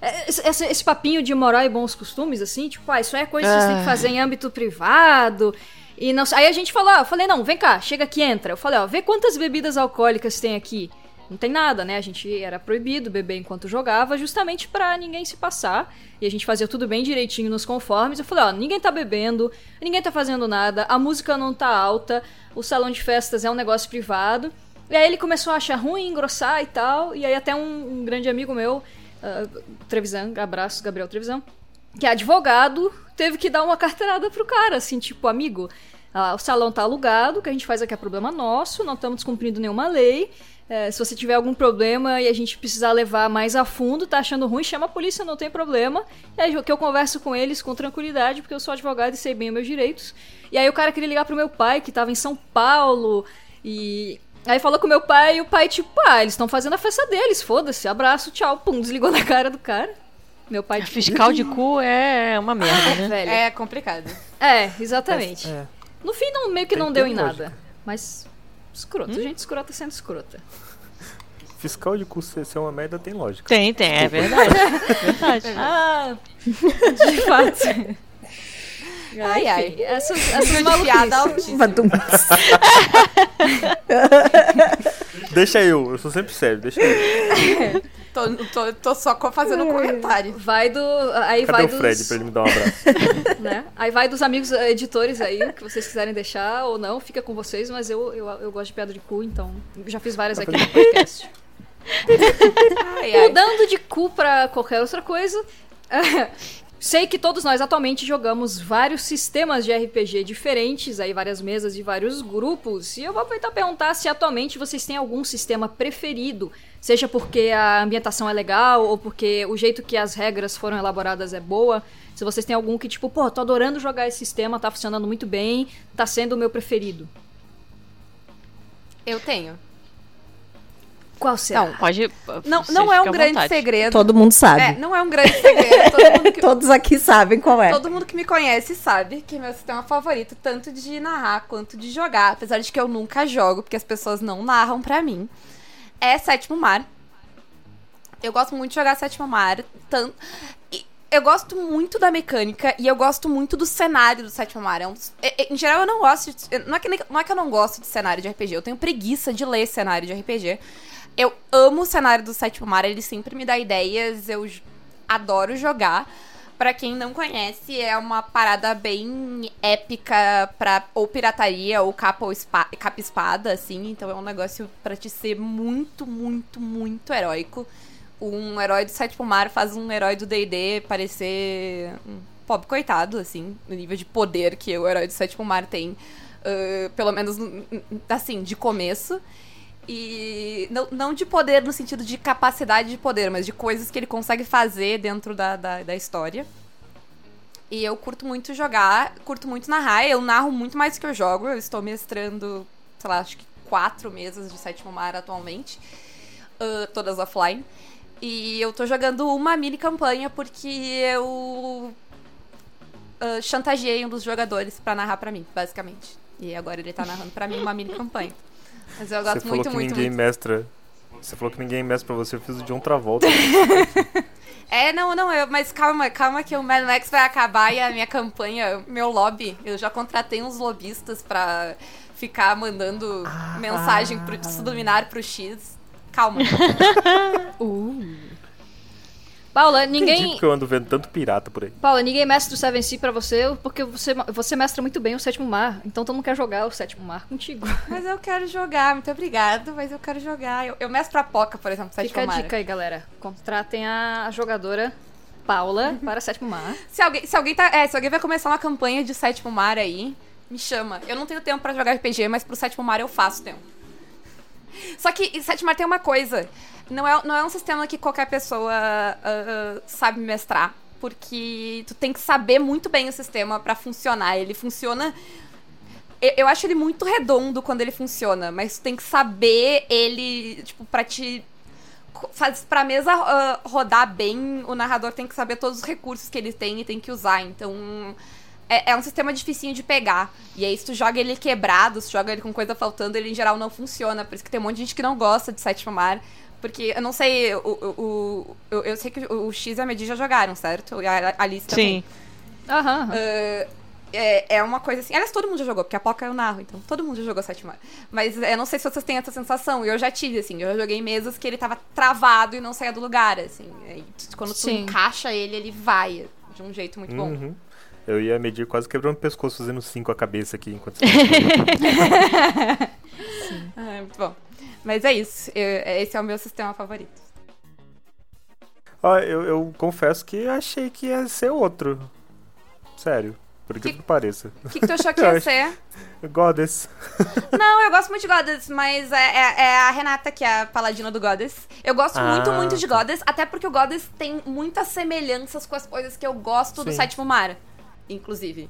é- é- esse, esse- papinho de moral e bons costumes, assim, tipo, ah, isso é coisa que vocês têm que fazer em âmbito privado. E não, aí a gente falou, ah, eu falei, não, vem cá, chega aqui, entra. Eu falei, ó, vê quantas bebidas alcoólicas tem aqui. Não tem nada, né? A gente era proibido beber enquanto jogava, justamente pra ninguém se passar. E a gente fazia tudo bem direitinho nos conformes. Eu falei, ó, ninguém tá bebendo, ninguém tá fazendo nada, a música não tá alta, o salão de festas é um negócio privado. E aí ele começou a achar ruim, engrossar e tal. E aí até um, um grande amigo meu, ah, Trevisan, abraço, Gabriel Trevisan, que é advogado, teve que dar uma carteirada pro cara, assim, tipo, amigo, ah, o salão tá alugado, o que a gente faz aqui é problema nosso, não estamos descumprindo nenhuma lei. É, se você tiver algum problema e a gente precisar levar mais a fundo, tá achando ruim, chama a polícia, não tem problema. E aí que eu converso com eles com tranquilidade, porque eu sou advogado e sei bem os meus direitos. E aí o cara queria ligar pro meu pai, que tava em São Paulo, e Aí falou com meu pai e o pai, tipo, ah, eles estão fazendo a festa deles, foda-se, abraço, tchau, pum, desligou na cara do cara. Meu pai, tipo, Fiscal de cu é uma merda, né? velho. É complicado. É, exatamente. É. No fim, não, meio que Tem- não deu em lógica. nada. Mas, escroto, gente escrota sendo escrota. Fiscal de custo ser ser uma merda tem lógica. Tem, tem, é verdade. verdade. Ah, de fato. Ai, ai. Essas, essas maluquices. Deixa eu, eu sou sempre sério, deixa eu. Tô, tô, tô só fazendo um comentário. Vai do. Aí Cadê vai o dos. Fred pra ele me dar um abraço? né? Aí vai dos amigos eh, editores aí, que vocês quiserem deixar ou não, fica com vocês, mas eu, eu, eu gosto de piada de cu, então já fiz várias aqui no podcast. Ai, ai. Mudando de cu pra qualquer outra coisa. Sei que todos nós atualmente jogamos vários sistemas de RPG diferentes, aí várias mesas de vários grupos, e eu vou aproveitar e perguntar se atualmente vocês têm algum sistema preferido, seja porque a ambientação é legal ou porque o jeito que as regras foram elaboradas é boa. Se vocês têm algum que tipo, pô, tô adorando jogar esse sistema, tá funcionando muito bem, tá sendo o meu preferido. Eu tenho. Qual será? Não, Pode. Não, não é um grande vontade. segredo. Todo mundo sabe. É, não é um grande segredo. Todo mundo que, Todos aqui sabem qual é. todo mundo que me conhece sabe que meu sistema favorito, tanto de narrar quanto de jogar, apesar de que eu nunca jogo, porque as pessoas não narram pra mim, é Sétimo Mar. Eu gosto muito de jogar Sétimo Mar. Tanto... e Eu gosto muito da mecânica e eu gosto muito do cenário do Sétimo Mar. É um dos- é- é- Em geral, eu não gosto. De... Não, é que nem- não é que eu não gosto de cenário de RPG, eu tenho preguiça de ler cenário de RPG. Eu amo o cenário do Sétimo Mar, ele sempre me dá ideias, eu adoro jogar. Pra quem não conhece, é uma parada bem épica pra ou pirataria, ou capa ou espa- capa espada, assim. Então é um negócio pra te ser muito, muito, muito heróico. Um herói do Sétimo Mar faz um herói do D&D parecer um pobre coitado, assim, no nível de poder que o herói do Sétimo Mar tem. ah, pelo menos, assim, de começo. E não, não de poder no sentido de capacidade de poder, mas de coisas que ele consegue fazer dentro da, da, da história. E eu curto muito jogar, curto muito narrar. Eu narro muito mais do que eu jogo. Eu estou mestrando, sei lá, acho que quatro mesas de Sétimo Mar atualmente. ah, todas offline. E eu tô jogando uma mini campanha porque eu ah, chantageei um dos jogadores pra narrar pra mim, basicamente. E agora ele tá narrando pra mim uma mini campanha. Mas eu Você gosto falou muito, que muito, ninguém muito. mestra. Você falou que ninguém mestra pra você, eu fiz o de um Travolta. É, não, não, eu, mas calma, calma que o Mad Max vai acabar e a minha campanha, meu lobby, eu já contratei uns lobistas pra ficar mandando mensagem pro, subliminar pro X. Calma. Paula, Entendi ninguém. porque eu ando vendo tanto pirata por aí. Paula, ninguém mestra o Seven Sea pra você, porque você, você mestra muito bem o Sétimo Mar. Então todo mundo quer jogar o Sétimo Mar contigo. mas eu quero jogar, muito obrigado, mas eu quero jogar. Eu, eu mestro a Poca, por exemplo, Sétimo Fica a Mar. dica aí, galera. Contratem a jogadora Paula para Sétimo Mar. Se alguém, se alguém tá, é, se alguém vai começar uma campanha de Sétimo Mar aí, me chama. Eu não tenho tempo pra jogar RPG, mas pro Sétimo Mar eu faço tempo. Só que Sétimo Mar tem uma coisa. Não é, não é um sistema que qualquer pessoa ah, sabe mestrar. Porque tu tem que saber muito bem o sistema pra funcionar. Ele funciona. Eu, eu acho ele muito redondo quando ele funciona, mas tu tem que saber ele, tipo, pra te faz pra mesa ah, rodar bem, o narrador tem que saber todos os recursos que ele tem e tem que usar. Então, é, é um sistema dificinho de pegar. E aí, se tu joga ele quebrado, se tu joga ele com coisa faltando, ele em geral não funciona. Por isso que tem um monte de gente que não gosta de Sétimo Mar. Porque eu não sei, o, o, o- eu, eu sei que o X e a Medi já jogaram, certo? E a Alice também. Sim. Aham. Ah, é, é uma coisa assim. Aliás, todo mundo já jogou, porque a Poca eu narro, então todo mundo já jogou Sétimo Mar. Mas eu não sei se vocês têm essa sensação. Eu já tive, assim. Eu já joguei mesas que ele tava travado e não saía do lugar, assim. Aí, quando tu Sim. encaixa ele, ele vai de um jeito muito bom. Eu ia medir quase quebrando o pescoço fazendo cinco a cabeça aqui enquanto você Ah, é muito bom. Mas é isso. Eu- esse é o meu sistema favorito. Ó, eu, eu confesso que achei que ia ser outro. Sério. Por incrível que pareça. O que, que tu achou que ia ser? Goddess. Não, eu gosto muito de Goddess, mas é, é- é a Renata que é a paladina do Goddess. Eu gosto muito, Ah, muito de tá. Goddess, até porque o Goddess tem muitas semelhanças com as coisas que eu gosto do Sim. Sétimo Mar, inclusive.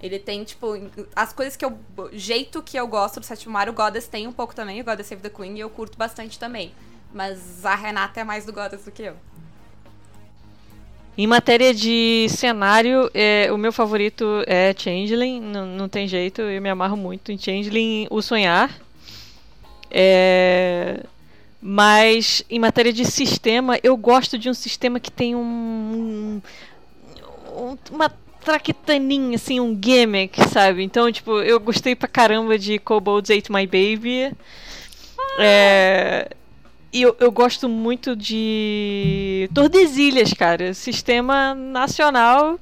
Ele tem, tipo, as coisas que eu. o jeito que eu gosto do Sétimo Mar, o Goddess tem um pouco também, o Goddess Save the Queen, e eu curto bastante também. Mas a Renata é mais do Goddess do que eu. Em matéria de cenário, é, o meu favorito é Changeling, não, não tem jeito, eu me amarro muito em Changeling, o Sonhar. É, mas em matéria de sistema, eu gosto de um sistema que tem um, um- uma traquitaninha, assim, um gimmick, sabe? Então, tipo, eu gostei pra caramba de Kobolds Ate My Baby. É, e eu, eu gosto muito de Tordesilhas, cara. Sistema nacional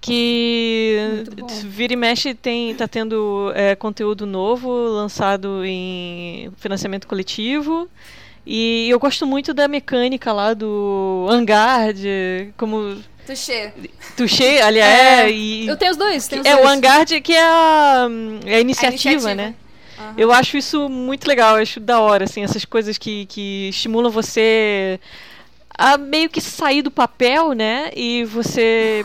que vira e mexe tem, tá tendo é, conteúdo novo lançado em financiamento coletivo. E eu gosto muito da mecânica lá do hangar, de como Tuxê. Touché, aliás, e Eu tenho os dois. Tenho os é dois. o hangar de- que é a, é a iniciativa, iniciativa. né? Aham. Eu acho isso muito legal, eu acho da hora, assim, essas coisas que, que estimulam você a meio que sair do papel, né? E você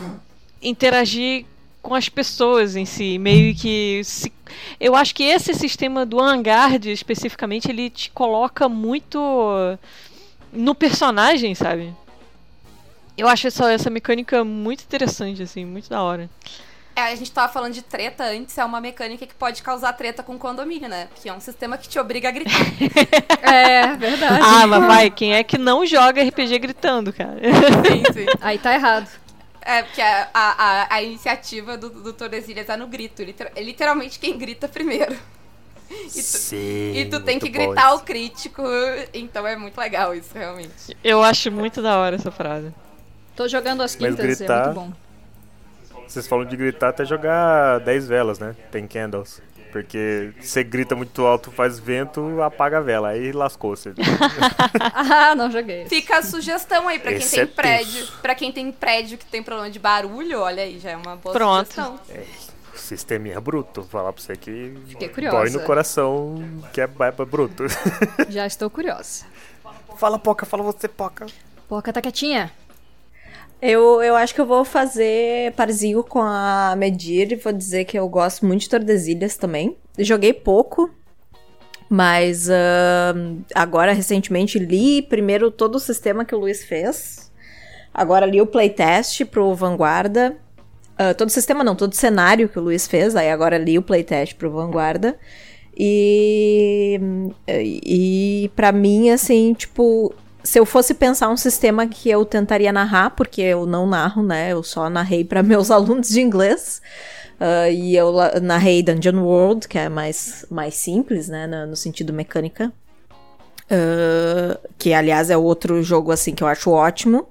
interagir com as pessoas em si, meio que se... eu acho que esse sistema do Vanguard especificamente ele te coloca muito no personagem, sabe? Eu acho essa, essa mecânica muito interessante, assim, muito da hora. É, a gente tava falando de treta antes, é uma mecânica que pode causar treta com condomínio, né? Porque é um sistema que te obriga a gritar. É, verdade. Ah, mas vai, quem é que não joga RPG gritando, cara? sim, sim. Aí tá errado. É, porque a, a, a- iniciativa do, do Tordesilhas é no grito. liter- é literalmente quem grita primeiro. E tu, Sim. e tu tem que gritar o crítico, então é muito legal isso, realmente. Eu acho muito da hora essa frase. Tô jogando as Mas quintas, gritar- é muito bom. Vocês falam de gritar até jogar 10 velas, né? Tem candles. Porque você grita muito alto, faz vento, apaga a vela. Aí lascou você. Ah, não joguei. Fica a sugestão aí pra quem Esse tem é prédio. Pra quem tem prédio que tem problema de barulho, olha aí, já é uma boa Pronto. sugestão. Sisteminha bruto. Vou falar pra você que Fiquei curiosa. dói no coração que é bruto. Já estou curiosa. fala, Poca, fala você, Poca. Poca tá quietinha. Eu, eu acho que eu vou fazer parzinho com a Medir vou dizer que eu gosto muito de Tordesilhas também. Joguei pouco, mas ahn, agora recentemente li primeiro todo o sistema que o Luiz fez. Agora li o playtest pro Vanguarda. Ah, todo o sistema não, todo o cenário que o Luiz fez. Aí agora li o playtest pro Vanguarda. E, e para mim, assim, tipo, se eu fosse pensar um sistema que eu tentaria narrar, porque eu não narro, né? Eu só narrei para meus alunos de inglês. ah, e eu narrei Dungeon World, que é mais, mais simples, né? na- No, sentido mecânica. Ah, que, aliás, é outro jogo, assim, que eu acho ótimo.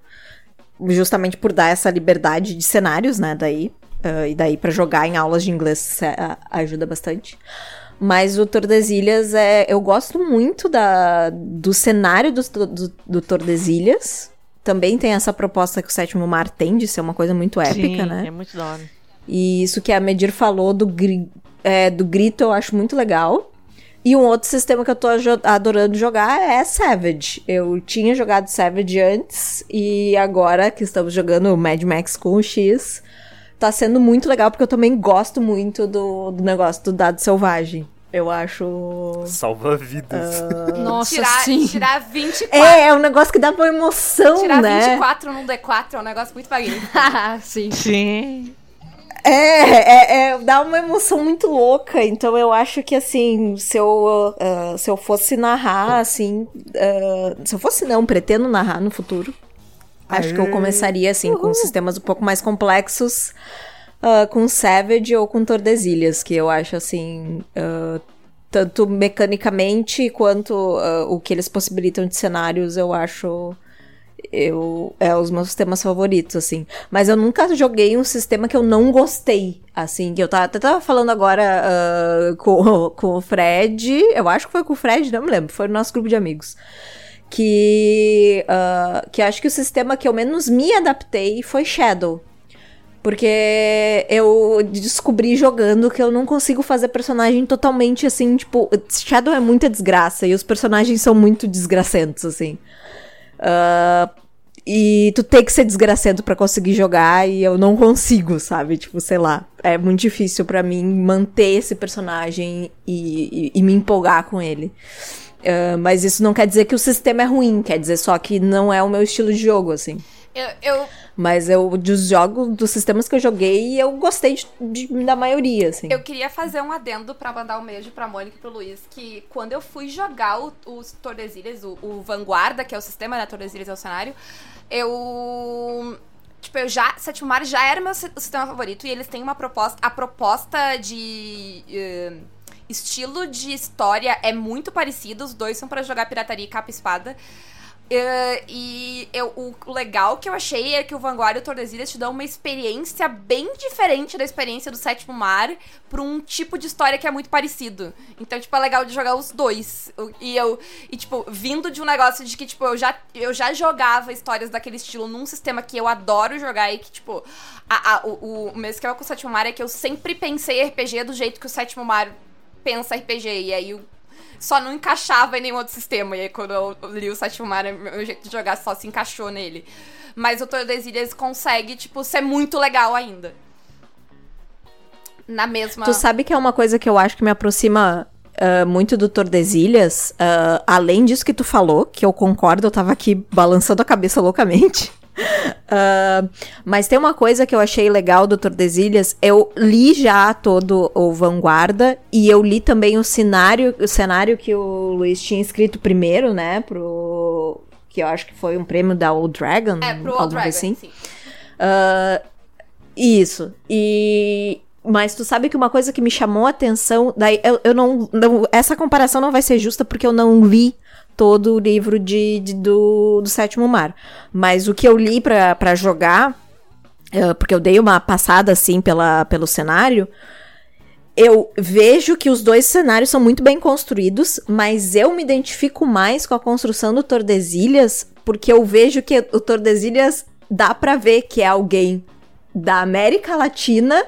Justamente por dar essa liberdade de cenários, né? Daí. ah, e daí, para jogar em aulas de inglês, é, ajuda bastante. Mas o Tordesilhas é. Eu gosto muito da, do cenário do, do, do Tordesilhas. Também tem essa proposta que o Sétimo Mar tem de ser uma coisa muito épica, Sim, né? É muito da hora. E isso que a Medir falou do, gri- é, do grito eu acho muito legal. E um outro sistema que eu tô adorando jogar é Savage. Eu tinha jogado Savage antes e agora que estamos jogando Mad Max com o X, tá sendo muito legal porque eu também gosto muito do, do negócio do dado selvagem. Eu acho. Salva vidas. Nossa, tirar, sim. tirar 24. É, é um negócio que dá uma emoção, Tirar né? 24 num D4 é um negócio muito. Ah, sim. Sim. É, é, é, dá uma emoção muito louca. Então eu acho que assim, se eu, uh, se eu fosse narrar, assim. Uh, se eu fosse não, pretendo narrar no futuro. Acho Aê. que eu começaria assim, Uhul. com sistemas um pouco mais complexos. Uh, com Savage ou com Tordesilhas, que eu acho assim. tanto mecanicamente quanto o que eles possibilitam de cenários, eu acho eu é os meus sistemas favoritos, assim. Mas eu nunca joguei um sistema que eu não gostei, assim. Que eu tava, até tava falando agora uh, com, com o Fred. Eu acho que foi com o Fred, não me lembro. Foi no nosso grupo de amigos. Que, uh, que acho que o sistema que eu menos me adaptei foi Shadow. Porque eu descobri jogando que eu não consigo fazer personagem totalmente assim, tipo, Shadow é muita desgraça e os personagens são muito desgracentos, assim. Uh, e tu tem que ser desgraçado para conseguir jogar e eu não consigo, sabe? Tipo, sei lá. É muito difícil para mim manter esse personagem e, e, e me empolgar com ele. Uh, mas isso não quer dizer que o sistema é ruim, quer dizer só que não é o meu estilo de jogo, assim. Eu, eu mas eu, dos jogos, dos sistemas que eu joguei, eu gostei de, de, da maioria, assim. Eu queria fazer um adendo para mandar um beijo pra Mônica e pro Luiz, que quando eu fui jogar o, os Tordesilhas, o, o Vanguarda, que é o sistema, né? Tordesilhas é o cenário, eu tipo, eu já. Sétimo Mar já era meu sistema favorito e eles têm uma proposta. A proposta de. Uh, estilo de história é muito parecido. Os dois são para jogar pirataria e capa espada. Uh, e eu, o legal que eu achei é que o Vanguard e o Tordesilhas te dão uma experiência bem diferente da experiência do Sétimo Mar pra um tipo de história que é muito parecido. Então, tipo, é legal de jogar os dois. E eu, e tipo, vindo de um negócio de que, tipo, eu já, eu já jogava histórias daquele estilo num sistema que eu adoro jogar e que, tipo, a, a, o, o meu esquema com o Sétimo Mar é que eu sempre pensei RPG do jeito que o Sétimo Mar pensa RPG. E aí o só não encaixava em nenhum outro sistema. E aí, quando eu li o Sétimo Mar, meu jeito de jogar só se encaixou nele. Mas o Tordesilhas consegue, tipo, ser muito legal ainda. Na mesma. Tu sabe que é uma coisa que eu acho que me aproxima Uh, muito do Tordesilhas, uh, além disso que tu falou, que eu concordo, eu tava aqui balançando a cabeça loucamente. Uh, mas tem uma coisa que eu achei legal do Tordesilhas. Eu li já todo o Vanguarda e eu li também o cenário, o cenário que o Luiz tinha escrito primeiro, né? Pro. Que eu acho que foi um prêmio da Old Dragon. É, pro Old Dragon, assim. sim. Uh, isso. E. Mas tu sabe que uma coisa que me chamou a atenção. Daí eu, eu não, não. Essa comparação não vai ser justa porque eu não li todo o livro de, de do, do Sétimo Mar. Mas o que eu li para jogar, uh, porque eu dei uma passada assim pela, pelo cenário, eu vejo que os dois cenários são muito bem construídos, mas eu me identifico mais com a construção do Tordesilhas, porque eu vejo que o Tordesilhas dá para ver que é alguém da América Latina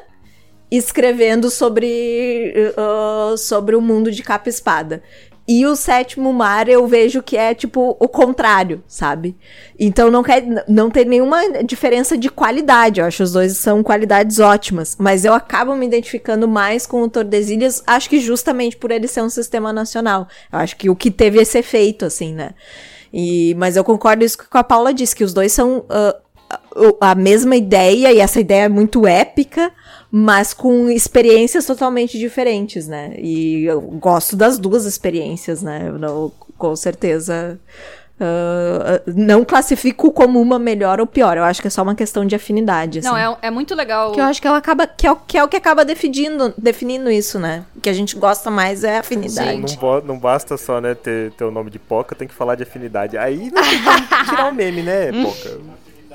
escrevendo sobre, uh, sobre o mundo de capa espada. E o sétimo mar eu vejo que é tipo o contrário, sabe? Então não quer não tem nenhuma diferença de qualidade. Eu acho que os dois são qualidades ótimas, mas eu acabo me identificando mais com o Tordesilhas, acho que justamente por ele ser um sistema nacional. Eu acho que o que teve esse efeito assim, né? E mas eu concordo isso com a Paula disse que os dois são uh, a mesma ideia e essa ideia é muito épica mas com experiências totalmente diferentes, né? E eu gosto das duas experiências, né? Eu não, com certeza. Uh, não classifico como uma melhor ou pior. Eu acho que é só uma questão de afinidade. Assim. Não, é, é muito legal. Que eu acho que ela acaba. Que é, que é o que acaba definindo, definindo isso, né? O que a gente gosta mais é afinidade. Sim, não, não, basta só, né, ter, ter o nome de Poca, tem que falar de afinidade. Aí não tem que tirar o meme, né, Poca?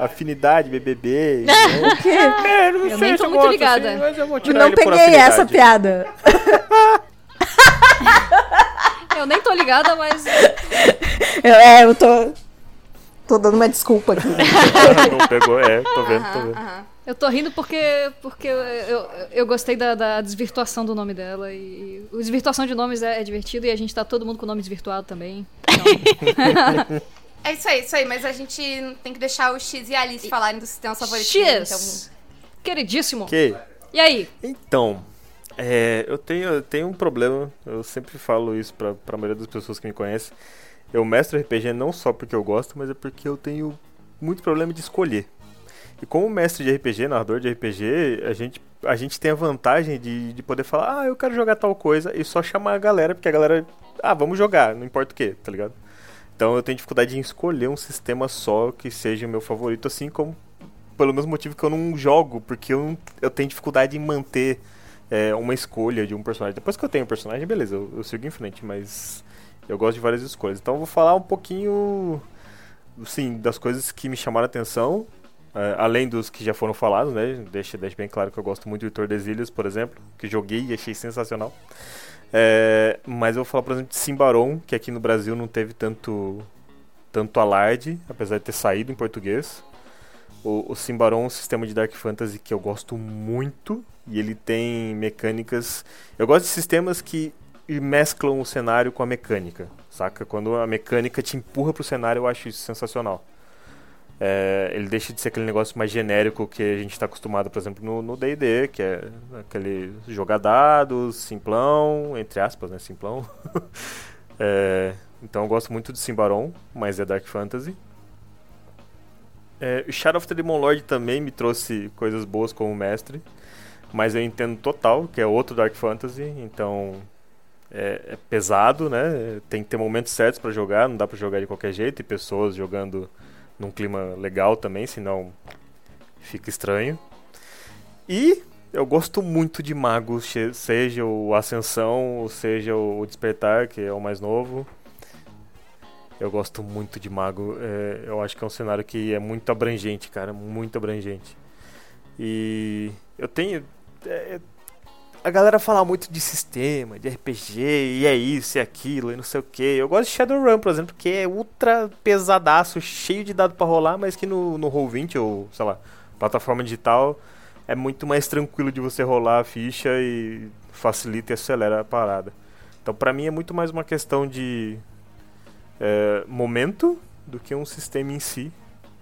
Afinidade, BBB. Né? O quê? É, não eu sei nem tô muito ligada. Assim, mas eu vou tirar não peguei essa piada. eu nem tô ligada, mas. Eu, é, eu tô. Tô dando uma desculpa aqui. não pegou, é, tô vendo, tô vendo. Eu tô rindo porque, porque eu, eu, eu gostei da, da, desvirtuação do nome dela. E, e desvirtuação de nomes é, é, divertido e a gente tá todo mundo com o nome desvirtuado também. Então... É isso aí, isso aí, mas a gente tem que deixar o X e a Alice falarem do sistema favorito. X! Então... Queridíssimo. Que? E aí? Então, é, eu, tenho, eu tenho um problema, eu sempre falo isso pra, pra maioria das pessoas que me conhecem. Eu mestro RPG não só porque eu gosto, mas é porque eu tenho muito problema de escolher. E como mestre de RPG, narrador de RPG, a gente, a gente tem a vantagem de, de poder falar, ah, eu quero jogar tal coisa, e só chamar a galera, porque a galera, ah, vamos jogar, não importa o que, tá ligado? Então eu tenho dificuldade em escolher um sistema só que seja o meu favorito, assim como pelo mesmo motivo que eu não jogo, porque eu, eu tenho dificuldade em manter é, uma escolha de um personagem. Depois que eu tenho um personagem, beleza, eu, eu sigo em frente, mas eu gosto de várias escolhas. Então eu vou falar um pouquinho, sim, das coisas que me chamaram a atenção, é, além dos que já foram falados, né? Deixa, deixa bem claro que eu gosto muito de Tordesilhas, por exemplo, que joguei e achei sensacional. É, mas eu vou falar, por exemplo, de Simbaron, que aqui no Brasil não teve tanto, tanto alarde, apesar de ter saído em português. O, o Simbaron é um sistema de Dark Fantasy que eu gosto muito, e ele tem mecânicas. Eu gosto de sistemas que mesclam o cenário com a mecânica, saca? Quando a mecânica te empurra pro cenário, eu acho isso sensacional. É, ele deixa de ser aquele negócio mais genérico que a gente está acostumado, por exemplo, no D&D, que é aquele jogar dados, simplão, entre aspas, né, simplão. é, então eu gosto muito de Simbaron, mas é Dark Fantasy. É, Shadow of the Demon Lord também me trouxe coisas boas como mestre, mas eu entendo total que é outro Dark Fantasy, então é, é pesado, né? Tem que ter momentos certos para jogar, não dá para jogar de qualquer jeito, e pessoas jogando num clima legal também, senão fica estranho. E eu gosto muito de magos, seja o Ascensão, seja o Despertar, que é o mais novo. Eu gosto muito de mago. É, eu acho que é um cenário que é muito abrangente, cara, muito abrangente. E eu tenho. É, a galera fala muito de sistema, de RPG, e é isso e aquilo, e não sei o que. Eu gosto de Shadowrun, por exemplo, que é ultra pesadaço, cheio de dado para rolar, mas que no, no Roll20 ou, sei lá, plataforma digital é muito mais tranquilo de você rolar a ficha e facilita e acelera a parada. Então, para mim, é muito mais uma questão de é, momento do que um sistema em si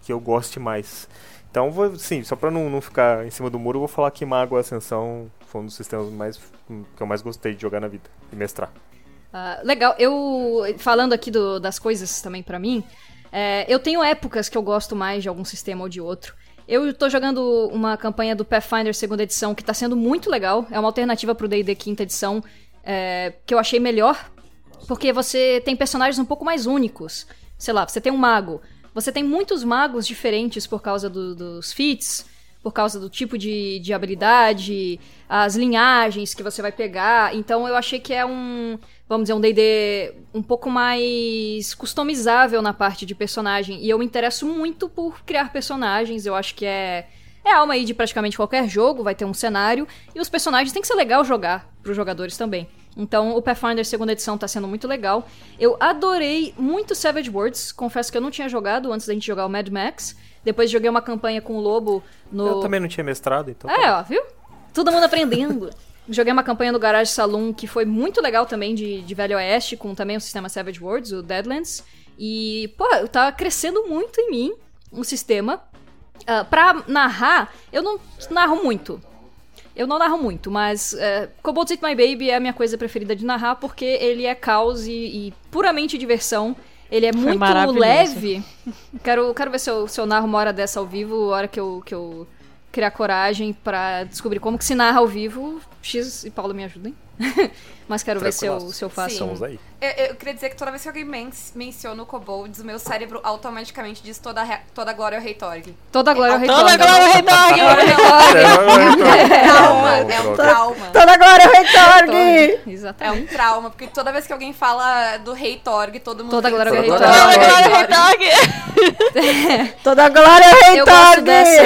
que eu goste mais. Então, vou, sim, só pra não, não ficar em cima do muro, eu vou falar que Mago Ascensão foi um dos sistemas mais, que eu mais gostei de jogar na vida e mestrar. Uh, legal, eu falando aqui do, das coisas também para mim, é, eu tenho épocas que eu gosto mais de algum sistema ou de outro. Eu tô jogando uma campanha do Pathfinder segunda edição que tá sendo muito legal. É uma alternativa pro D&D quinta edição é, que eu achei melhor, porque você tem personagens um pouco mais únicos. Sei lá, você tem um mago. Você tem muitos magos diferentes por causa do, dos feats, por causa do tipo de, de habilidade, as linhagens que você vai pegar. Então eu achei que é um, vamos dizer, um D&D um pouco mais customizável na parte de personagem. E eu me interesso muito por criar personagens. Eu acho que é é alma aí de praticamente qualquer jogo, vai ter um cenário e os personagens tem que ser legal jogar para os jogadores também. Então, o Pathfinder segunda edição tá sendo muito legal. Eu adorei muito Savage Worlds, confesso que eu não tinha jogado antes da gente jogar o Mad Max. Depois joguei uma campanha com o Lobo no. Eu também não tinha mestrado, então. É, tá. ó, viu? Todo mundo aprendendo. joguei uma campanha no Garage Saloon que foi muito legal também, de, de Velho Oeste, com também o sistema Savage Worlds, o Deadlands. E, pô, tá crescendo muito em mim o sistema. Uh, pra narrar, eu não narro muito. Eu não narro muito, mas uh, Cobalt Eat My Baby é a minha coisa preferida de narrar porque ele é caos e, e puramente diversão. Ele é Foi muito leve. Quero, quero ver se eu, se eu narro uma hora dessa ao vivo, a hora que eu, que eu criar coragem para descobrir como que se narra ao vivo. X e Paulo me ajudem. Mas quero ver se eu, se eu faço. Somos aí. Eu, eu, queria dizer que toda vez que alguém men menciona o Kobolds, o meu cérebro automaticamente diz toda, toda glória ao Rei Torg. Toda glória ao Rei Torg. Toda glória ao Rei Torg! É um trauma, é um trauma. Toda glória ao Rei Torg! Exatamente. É um trauma, porque toda vez que alguém fala do Rei Torg, todo mundo Toda glória ao Rei Torg. Toda glória ao Rei Torg! Toda glória ao Rei Torg! Eu gosto dessa,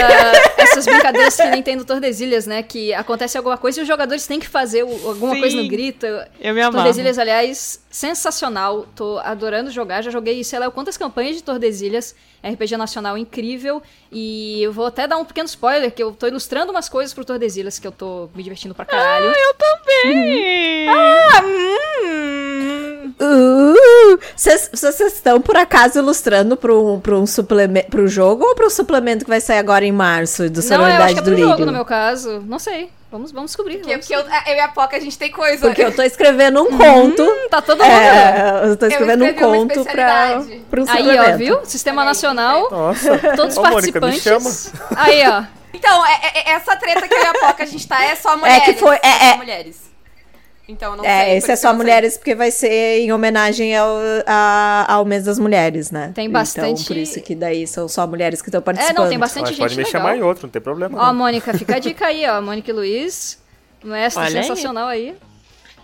essas brincadeiras que nem tem no Tordesilhas, né? Que acontece alguma coisa e os jogadores têm que fazer alguma Sim. coisa no grito. Eu me amava. Tordesilhas, aliás, sensacional. Tô adorando jogar. Já joguei, sei lá, quantas campanhas de Tordesilhas. RPG nacional incrível. E eu vou até dar um pequeno spoiler, que eu tô ilustrando umas coisas pro Tordesilhas, que eu tô me divertindo pra caralho. Ah, eu também! Uhum. Ah, hum! Vocês uh, estão, por acaso, ilustrando pro, pro um suplemento, pro jogo ou pro suplemento que vai sair agora em março do Sonoridade Não, eu acho que é pro jogo, no meu caso. Não sei. Vamos, vamos descobrir. Porque, vamos porque eu, eu e a Poca, a gente tem coisa. Porque eu tô escrevendo um conto. descobrir. Tá todo mundo. É, eu tô escrevendo um escrevi uma conto pra, pra um Aí, ó, viu? Sistema Peraí, Nacional, Nossa. todos os Ô, Mônica, me participantes. Aí, ó. Então, é- é- essa treta que eu e a Poca a gente tá é só mulheres. que foi- é- só é- mulheres. Então, não É, sei. esse é só sei. mulheres porque vai ser em homenagem ao, a- ao mês das mulheres, né? Tem bastante- Então, por isso que daí são só mulheres que estão É, participando. não, tem bastante Mas gente pode me legal. chamar em outro, não tem problema. Ó, não. Mônica, fica a dica aí, ó. Mônica e Luiz, mestre Olha aí. sensacional aí.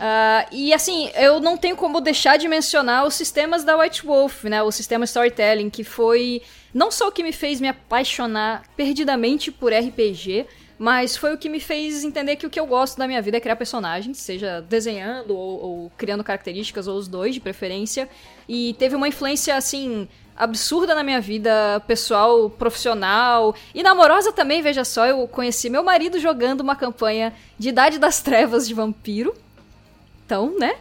Ah, e assim, eu não tenho como deixar de mencionar os sistemas da White Wolf, né? O sistema Storytelling, que foi não só o que me fez me apaixonar perdidamente por RPG, mas foi o que me fez entender que o que eu gosto da minha vida é criar personagens, seja desenhando ou, ou criando características, ou os dois de preferência. E teve uma influência, assim, absurda na minha vida pessoal, profissional e namorosa também, veja só. Eu conheci meu marido jogando uma campanha de Idade das Trevas de Vampiro. Então, né?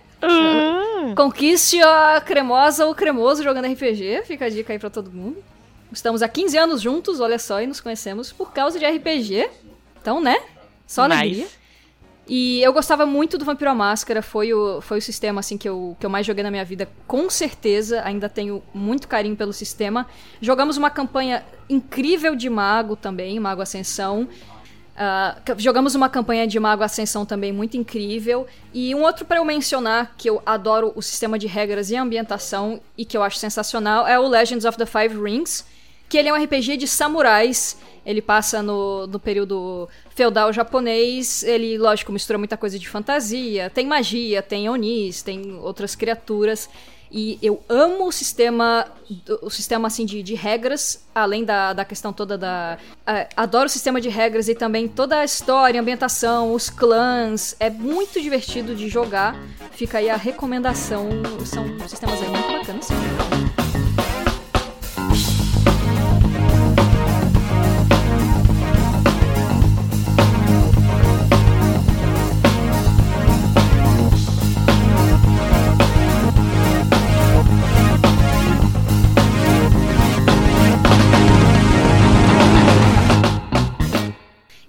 Conquiste a cremosa ou cremoso jogando RPG. Fica a dica aí pra todo mundo. Estamos há 15 anos juntos, olha só, e nos conhecemos por causa de RPG. Então, né? Só Nice. alegria. E eu gostava muito do Vampiro à Máscara, foi o, foi o sistema assim que eu, que eu mais joguei na minha vida, com certeza. Ainda tenho muito carinho pelo sistema. Jogamos uma campanha incrível de Mago também, Mago Ascensão. C- jogamos uma campanha de Mago Ascensão também muito incrível. E um outro para eu mencionar, que eu adoro o sistema de regras e ambientação e que eu acho sensacional, é o Legends of the Five Rings, que ele é um RPG de samurais. Ele passa no, no período feudal japonês. Ele, lógico, mistura muita coisa de fantasia. Tem magia, tem onis, tem outras criaturas. E eu amo o sistema, o sistema assim de, de regras, além da, da questão toda da. adoro o sistema de regras e também toda a história, a ambientação, os clãs. É muito divertido de jogar. Fica aí a recomendação. São sistemas aí muito bacanas.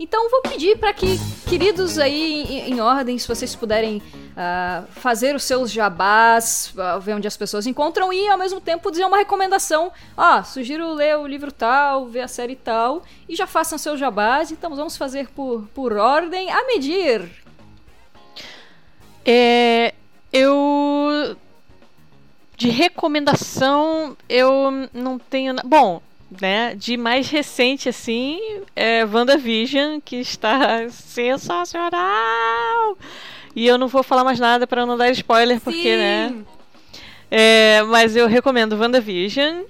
Então vou pedir para que, queridos aí em, em ordem, se vocês puderem ah, fazer os seus jabás, ah, ver onde as pessoas encontram e ao mesmo tempo dizer uma recomendação. Ah, sugiro ler o livro tal, ver a série tal e já façam seus jabás. Então vamos fazer por, por ordem a medir. É, eu. De recomendação, eu não tenho. Bom, né? De mais recente, assim, é WandaVision, que está sensacional! E eu não vou falar mais nada para não dar spoiler, porque, né? Sim. É, mas eu recomendo WandaVision.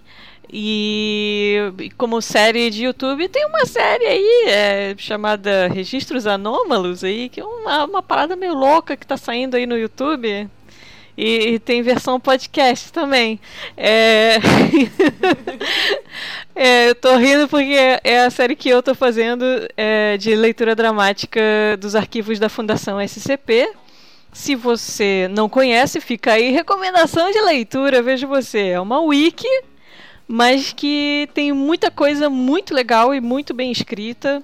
E como série de YouTube, tem uma série aí é, chamada Registros Anômalos aí, que é uma, uma parada meio louca que tá saindo aí no YouTube. E, e tem versão podcast também. É... é, eu tô rindo porque é a série que eu tô fazendo é, de leitura dramática dos arquivos da Fundação SCP. Se você não conhece, fica aí recomendação de leitura, veja você. É uma wiki, mas que tem muita coisa muito legal e muito bem escrita.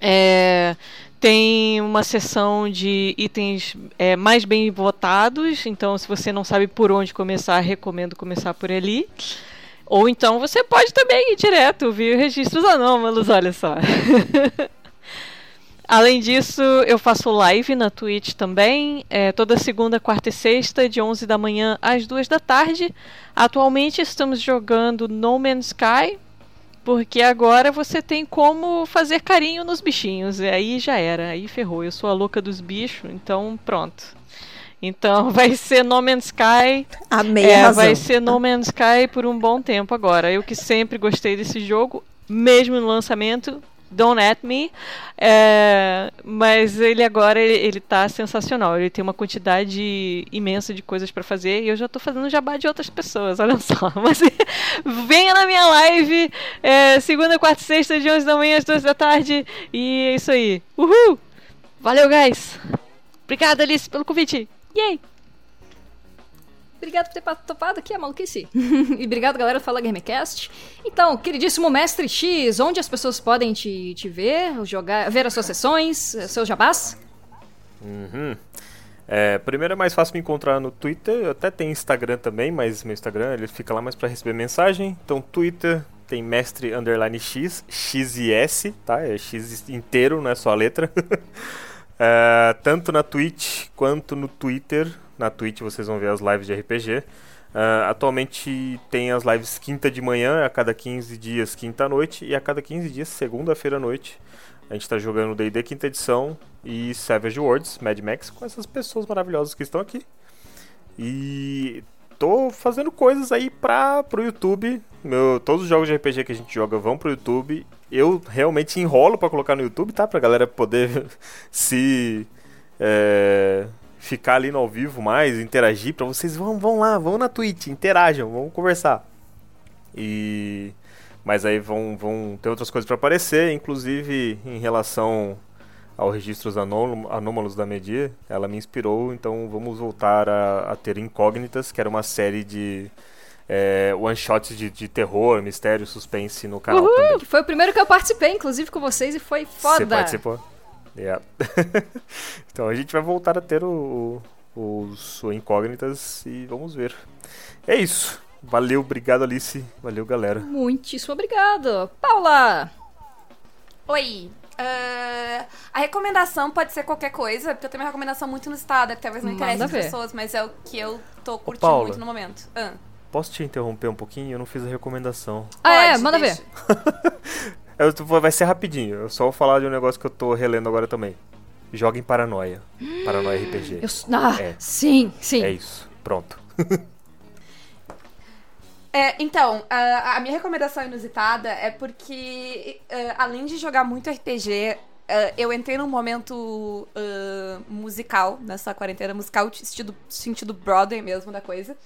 É, tem uma seção de itens é, mais bem votados, então se você não sabe por onde começar, recomendo começar por ali. Ou então você pode também ir direto, ver registros anômalos, olha só. Além disso, eu faço live na Twitch também, é, toda segunda, quarta e sexta, de 11 da manhã às 2 da tarde. Atualmente estamos jogando No Man's Sky, porque agora você tem como fazer carinho nos bichinhos. E aí já era, aí ferrou. Eu sou a louca dos bichos, então pronto. Então vai ser No Man's Sky Amei é, vai ser No Man's Sky por um bom tempo agora. Eu que sempre gostei desse jogo, mesmo no lançamento, Don't At Me. É, mas ele agora ele, ele tá sensacional. Ele tem uma quantidade imensa de coisas pra fazer e eu já tô fazendo jabá de outras pessoas, olha só. Mas venha na minha live é, segunda, quarta e sexta, de 11 da manhã às 2 da tarde. E é isso aí. Uhul! Valeu, guys! Obrigada, Alice, pelo convite. Yay! obrigado por ter topado aqui a maluquice. e obrigado, galera do Fala Gamecast. Então, queridíssimo Mestre X, onde as pessoas podem te, te ver, jogar, ver as suas sessões, seus jabás? Uhum. É, primeiro é mais fácil me encontrar no Twitter, eu até tenho Instagram também, mas meu Instagram ele fica lá mais para receber mensagem. Então Twitter tem mestre underline x, x e s, tá? É x inteiro, não é só a letra. é, tanto na Twitch quanto no Twitter. Na Twitch vocês vão ver as lives de RPG. Uh, atualmente tem as lives quinta de manhã, a cada 15 dias, quinta noite, e a cada 15 dias, segunda-feira à noite. A gente está jogando D&D quinta edição e Savage Worlds, Mad Max, com essas pessoas maravilhosas que estão aqui. E tô fazendo coisas aí para pro YouTube. Meu, todos os jogos de RPG que a gente joga vão pro YouTube. Eu realmente enrolo para colocar no YouTube, tá? Pra galera poder se é, ficar ali no ao vivo mais, interagir, para vocês vão, vão lá, vão na Twitch, interajam, vamos conversar. E mas aí vão, vão ter outras coisas para aparecer, inclusive em relação ao registros anômalos da Media, ela me inspirou, então vamos voltar a, a ter Incógnitas, que era uma série de é, one-shots de, de, terror, mistério, suspense no canal Uhul, também. Foi o primeiro que eu participei, inclusive, com vocês, e foi foda. Você participou? Yeah. então a gente vai voltar a ter o, o, os Incógnitas e vamos ver. É isso. Valeu, obrigado Alice. Valeu, galera. Muitíssimo obrigado. Paula! Oi. Uh, a recomendação pode ser qualquer coisa, porque eu tenho uma recomendação muito inusitada, que talvez não interesse as pessoas, mas é o que eu tô curtindo Ô, muito no momento. Ah. Posso te interromper um pouquinho? Eu não fiz a recomendação. Ah, é? pode, é? Manda deixa. ver. vai ser rapidinho. Eu só vou falar de um negócio que eu tô relendo agora também. Joga em Paranoia. Paranoia RPG. Eu... Ah, é. sim, sim. É isso. Pronto. É, então, a, a, minha recomendação inusitada é porque, uh, além de jogar muito RPG, uh, eu entrei num momento uh, musical, nessa quarentena musical, sentido, sentido Broadway mesmo da coisa.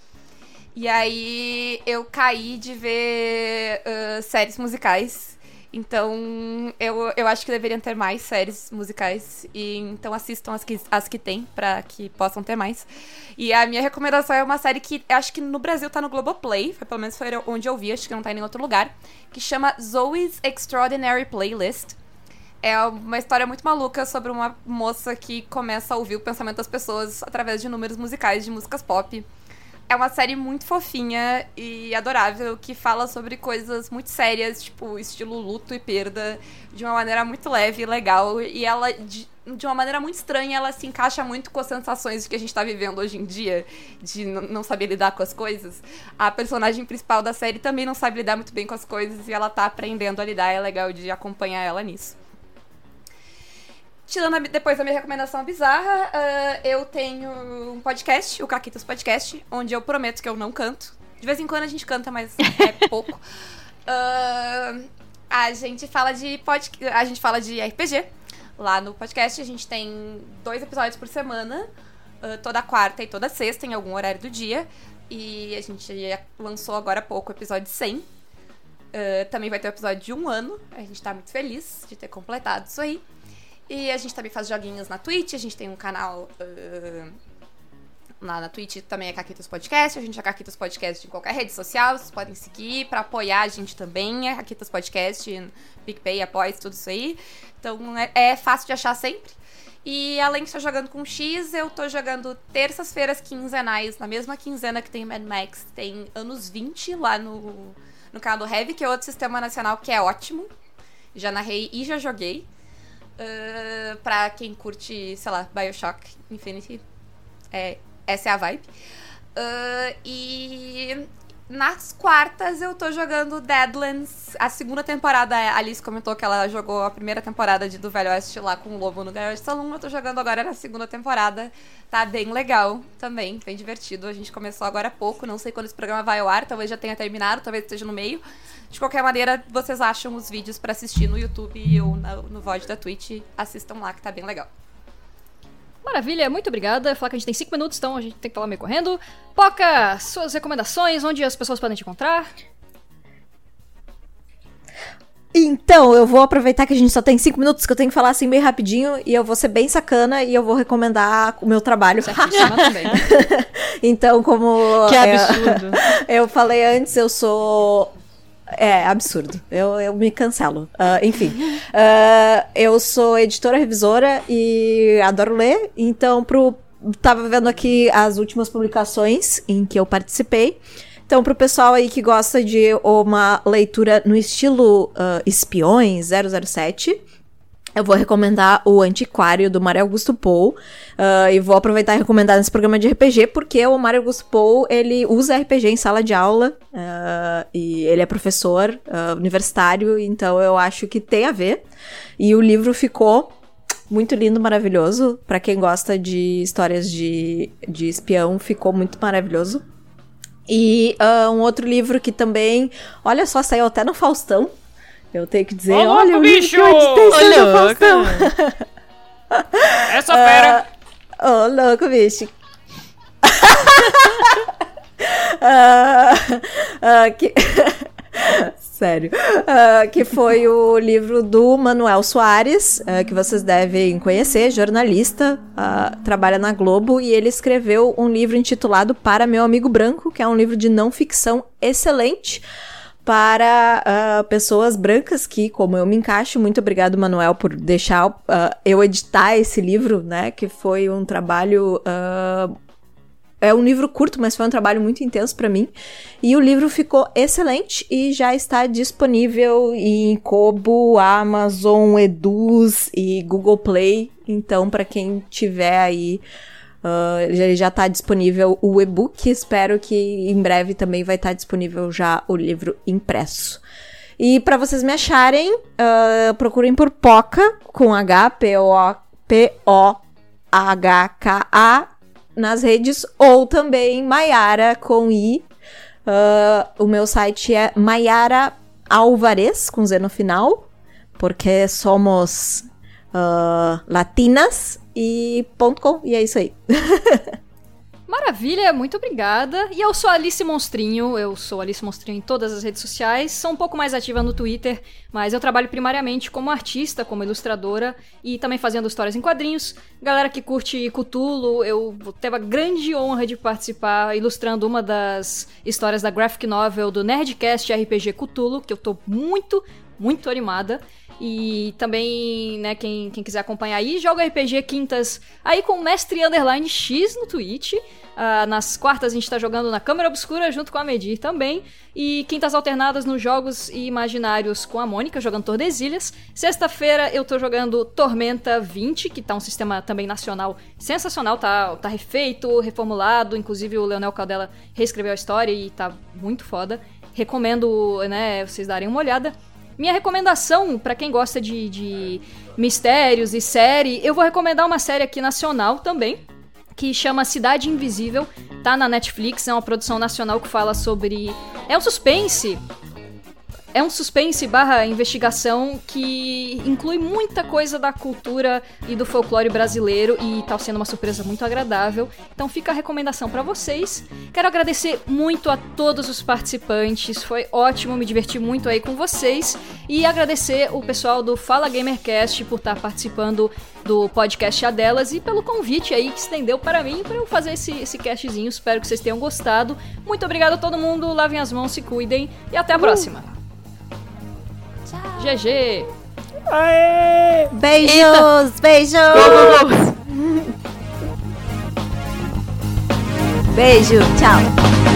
E aí eu caí de ver séries musicais então, eu, eu acho que deveriam ter mais séries musicais. E então assistam as que, as que tem, para que possam ter mais. E a minha recomendação é uma série que acho que no Brasil tá no Globoplay, foi, pelo menos foi onde eu vi, acho que não tá em nenhum outro lugar, que chama Zoe's Extraordinary Playlist. É uma história muito maluca sobre uma moça que começa a ouvir o pensamento das pessoas através de números musicais de músicas pop. É uma série muito fofinha e adorável que fala sobre coisas muito sérias, tipo estilo luto e perda, de uma maneira muito leve e legal. E ela, de, de uma maneira muito estranha, ela se encaixa muito com as sensações que a gente tá vivendo hoje em dia, de não saber lidar com as coisas. A personagem principal da série também não sabe lidar muito bem com as coisas e ela tá aprendendo a lidar. É legal de acompanhar ela nisso. Tirando a, depois da minha recomendação bizarra, uh, eu tenho um podcast, o Caquitas Podcast, onde eu prometo que eu não canto. De vez em quando a gente canta, mas é pouco. Uh, a gente fala de pod... a gente fala de RPG lá no podcast. A gente tem dois episódios por semana, uh, toda quarta e toda sexta, em algum horário do dia. E a gente lançou agora há pouco o episódio 100. Uh, também vai ter o episódio de um ano. A gente tá muito feliz de ter completado isso aí. E a gente também faz joguinhos na Twitch, a gente tem um canal uh, lá na Twitch também é Caquitos Podcast, a gente é Caquitos Podcast em qualquer rede social, vocês podem seguir para apoiar a gente também, é Caquitos Podcast, PicPay, Apoia, tudo isso aí. Então é, é fácil de achar sempre. E além de estar jogando com X, eu tô jogando terças-feiras quinzenais, na mesma quinzena que tem Mad Max, tem anos 20 lá no, no canal do Heavy, que é outro sistema nacional que é ótimo. Já narrei e já joguei. Uh, pra quem curte, sei lá, Bioshock Infinity. É, essa é a vibe. Uh, e nas quartas eu tô jogando Deadlands, a segunda temporada. A Alice comentou que ela jogou a primeira temporada de, do Velho Oeste lá com o Lobo no Garage Saloon. Eu tô jogando agora na segunda temporada. Tá bem legal também, bem divertido. A gente começou agora há pouco, não sei quando esse programa vai ao ar, talvez já tenha terminado, talvez esteja no meio. De qualquer maneira, vocês acham os vídeos para assistir no YouTube ou no, no VOD da Twitch. Assistam lá, que tá bem legal. Maravilha, muito obrigada. Falar que a gente tem 5 minutos, então a gente tem que falar meio correndo. Poca, suas recomendações, onde as pessoas podem te encontrar? Então, eu vou aproveitar que a gente só tem cinco minutos, que eu tenho que falar assim bem rapidinho, e eu vou ser bem sacana e eu vou recomendar o meu trabalho. Então, como. Que é, absurdo. eu falei antes, eu sou. É, absurdo. Eu, eu me cancelo. Ah, enfim. Ah, eu sou editora revisora e adoro ler. Então, pro. Tava vendo aqui as últimas publicações em que eu participei. Então, pro pessoal aí que gosta de uma leitura no estilo ah, espiões 007, eu vou recomendar o Antiquário do Mário Augusto Pou. ah, e vou aproveitar e recomendar nesse programa de RPG, porque o Mário Augusto Pou, ele usa RPG em sala de aula. ah, e ele é professor ah, universitário, então eu acho que tem a ver. E o livro ficou muito lindo, maravilhoso. Pra quem gosta de histórias de, de espião, ficou muito maravilhoso. E ah, um outro livro que também, olha só, saiu até no Faustão. Eu tenho que dizer, Ô, louco, olha o bicho! que eu editei! Faustão. Essa fera. Ô, louco, bicho. Ah, ah, que... Sério. Ah, que foi o livro do Manuel Soares, ah, que vocês devem conhecer, jornalista, ah, trabalha na Globo, e ele escreveu um livro intitulado Para Meu Amigo Branco, que é um livro de não ficção excelente para ah, pessoas brancas que, como eu me encaixo, muito obrigado, Manuel, por deixar ah, eu editar esse livro, né? Que foi um trabalho. ah, é um livro curto, mas foi um trabalho muito intenso para mim. E o livro ficou excelente e já está disponível em Kobo, Amazon, Eduz e Google Play. Então, para quem tiver aí Uh, já, já tá disponível o e-book. Espero que em breve também vai estar disponível já o livro impresso. E para vocês me acharem, uh, procurem por Poca com H, P-O-P-O-H-K-A nas redes, ou também Maiara com I. Uh, o meu site é Maiara Alvarez, com Z no final, porque somos uh, latinas e ponto .com, e é isso aí. Maravilha, muito obrigada. E eu sou Alice Monstrinho, eu sou Alice Monstrinho em todas as redes sociais, sou um pouco mais ativa no Twitter, mas eu trabalho primariamente como artista, como ilustradora e também fazendo histórias em quadrinhos. Galera que curte Cthulhu, eu teve a grande honra de participar ilustrando uma das histórias da graphic novel do Nerdcast RPG Cthulhu, que eu tô muito, muito animada. E também, né, quem, quem quiser acompanhar aí, joga RPG quintas aí com o Mestre Underline X no Twitch. Ah, nas quartas a gente tá jogando na Câmara Obscura junto com a Medir também. E quintas alternadas nos Jogos e Imaginários com a Mônica, jogando Tordesilhas. Sexta-feira eu tô jogando Tormenta 20, que tá um sistema também nacional sensacional, tá, tá refeito, reformulado. Inclusive o Leonel Caldela reescreveu a história e tá muito foda. Recomendo, né, vocês darem uma olhada. Minha recomendação, pra quem gosta de, de mistérios e série, eu vou recomendar uma série aqui nacional também, que chama Cidade Invisível, tá na Netflix, é uma produção nacional que fala sobre. É um suspense. É um suspense barra investigação que inclui muita coisa da cultura e do folclore brasileiro e tá sendo uma surpresa muito agradável. Então fica a recomendação pra vocês. Quero agradecer muito a todos os participantes, foi ótimo, me diverti muito aí com vocês. E agradecer o pessoal do Fala Gamercast por estar participando do podcast A Delas e pelo convite aí que estendeu para mim para eu fazer esse, esse castzinho. Espero que vocês tenham gostado. Muito obrigado a todo mundo, lavem as mãos, se cuidem e até a próxima. GG! Aê! Beijos, beijos! Beijo, tchau.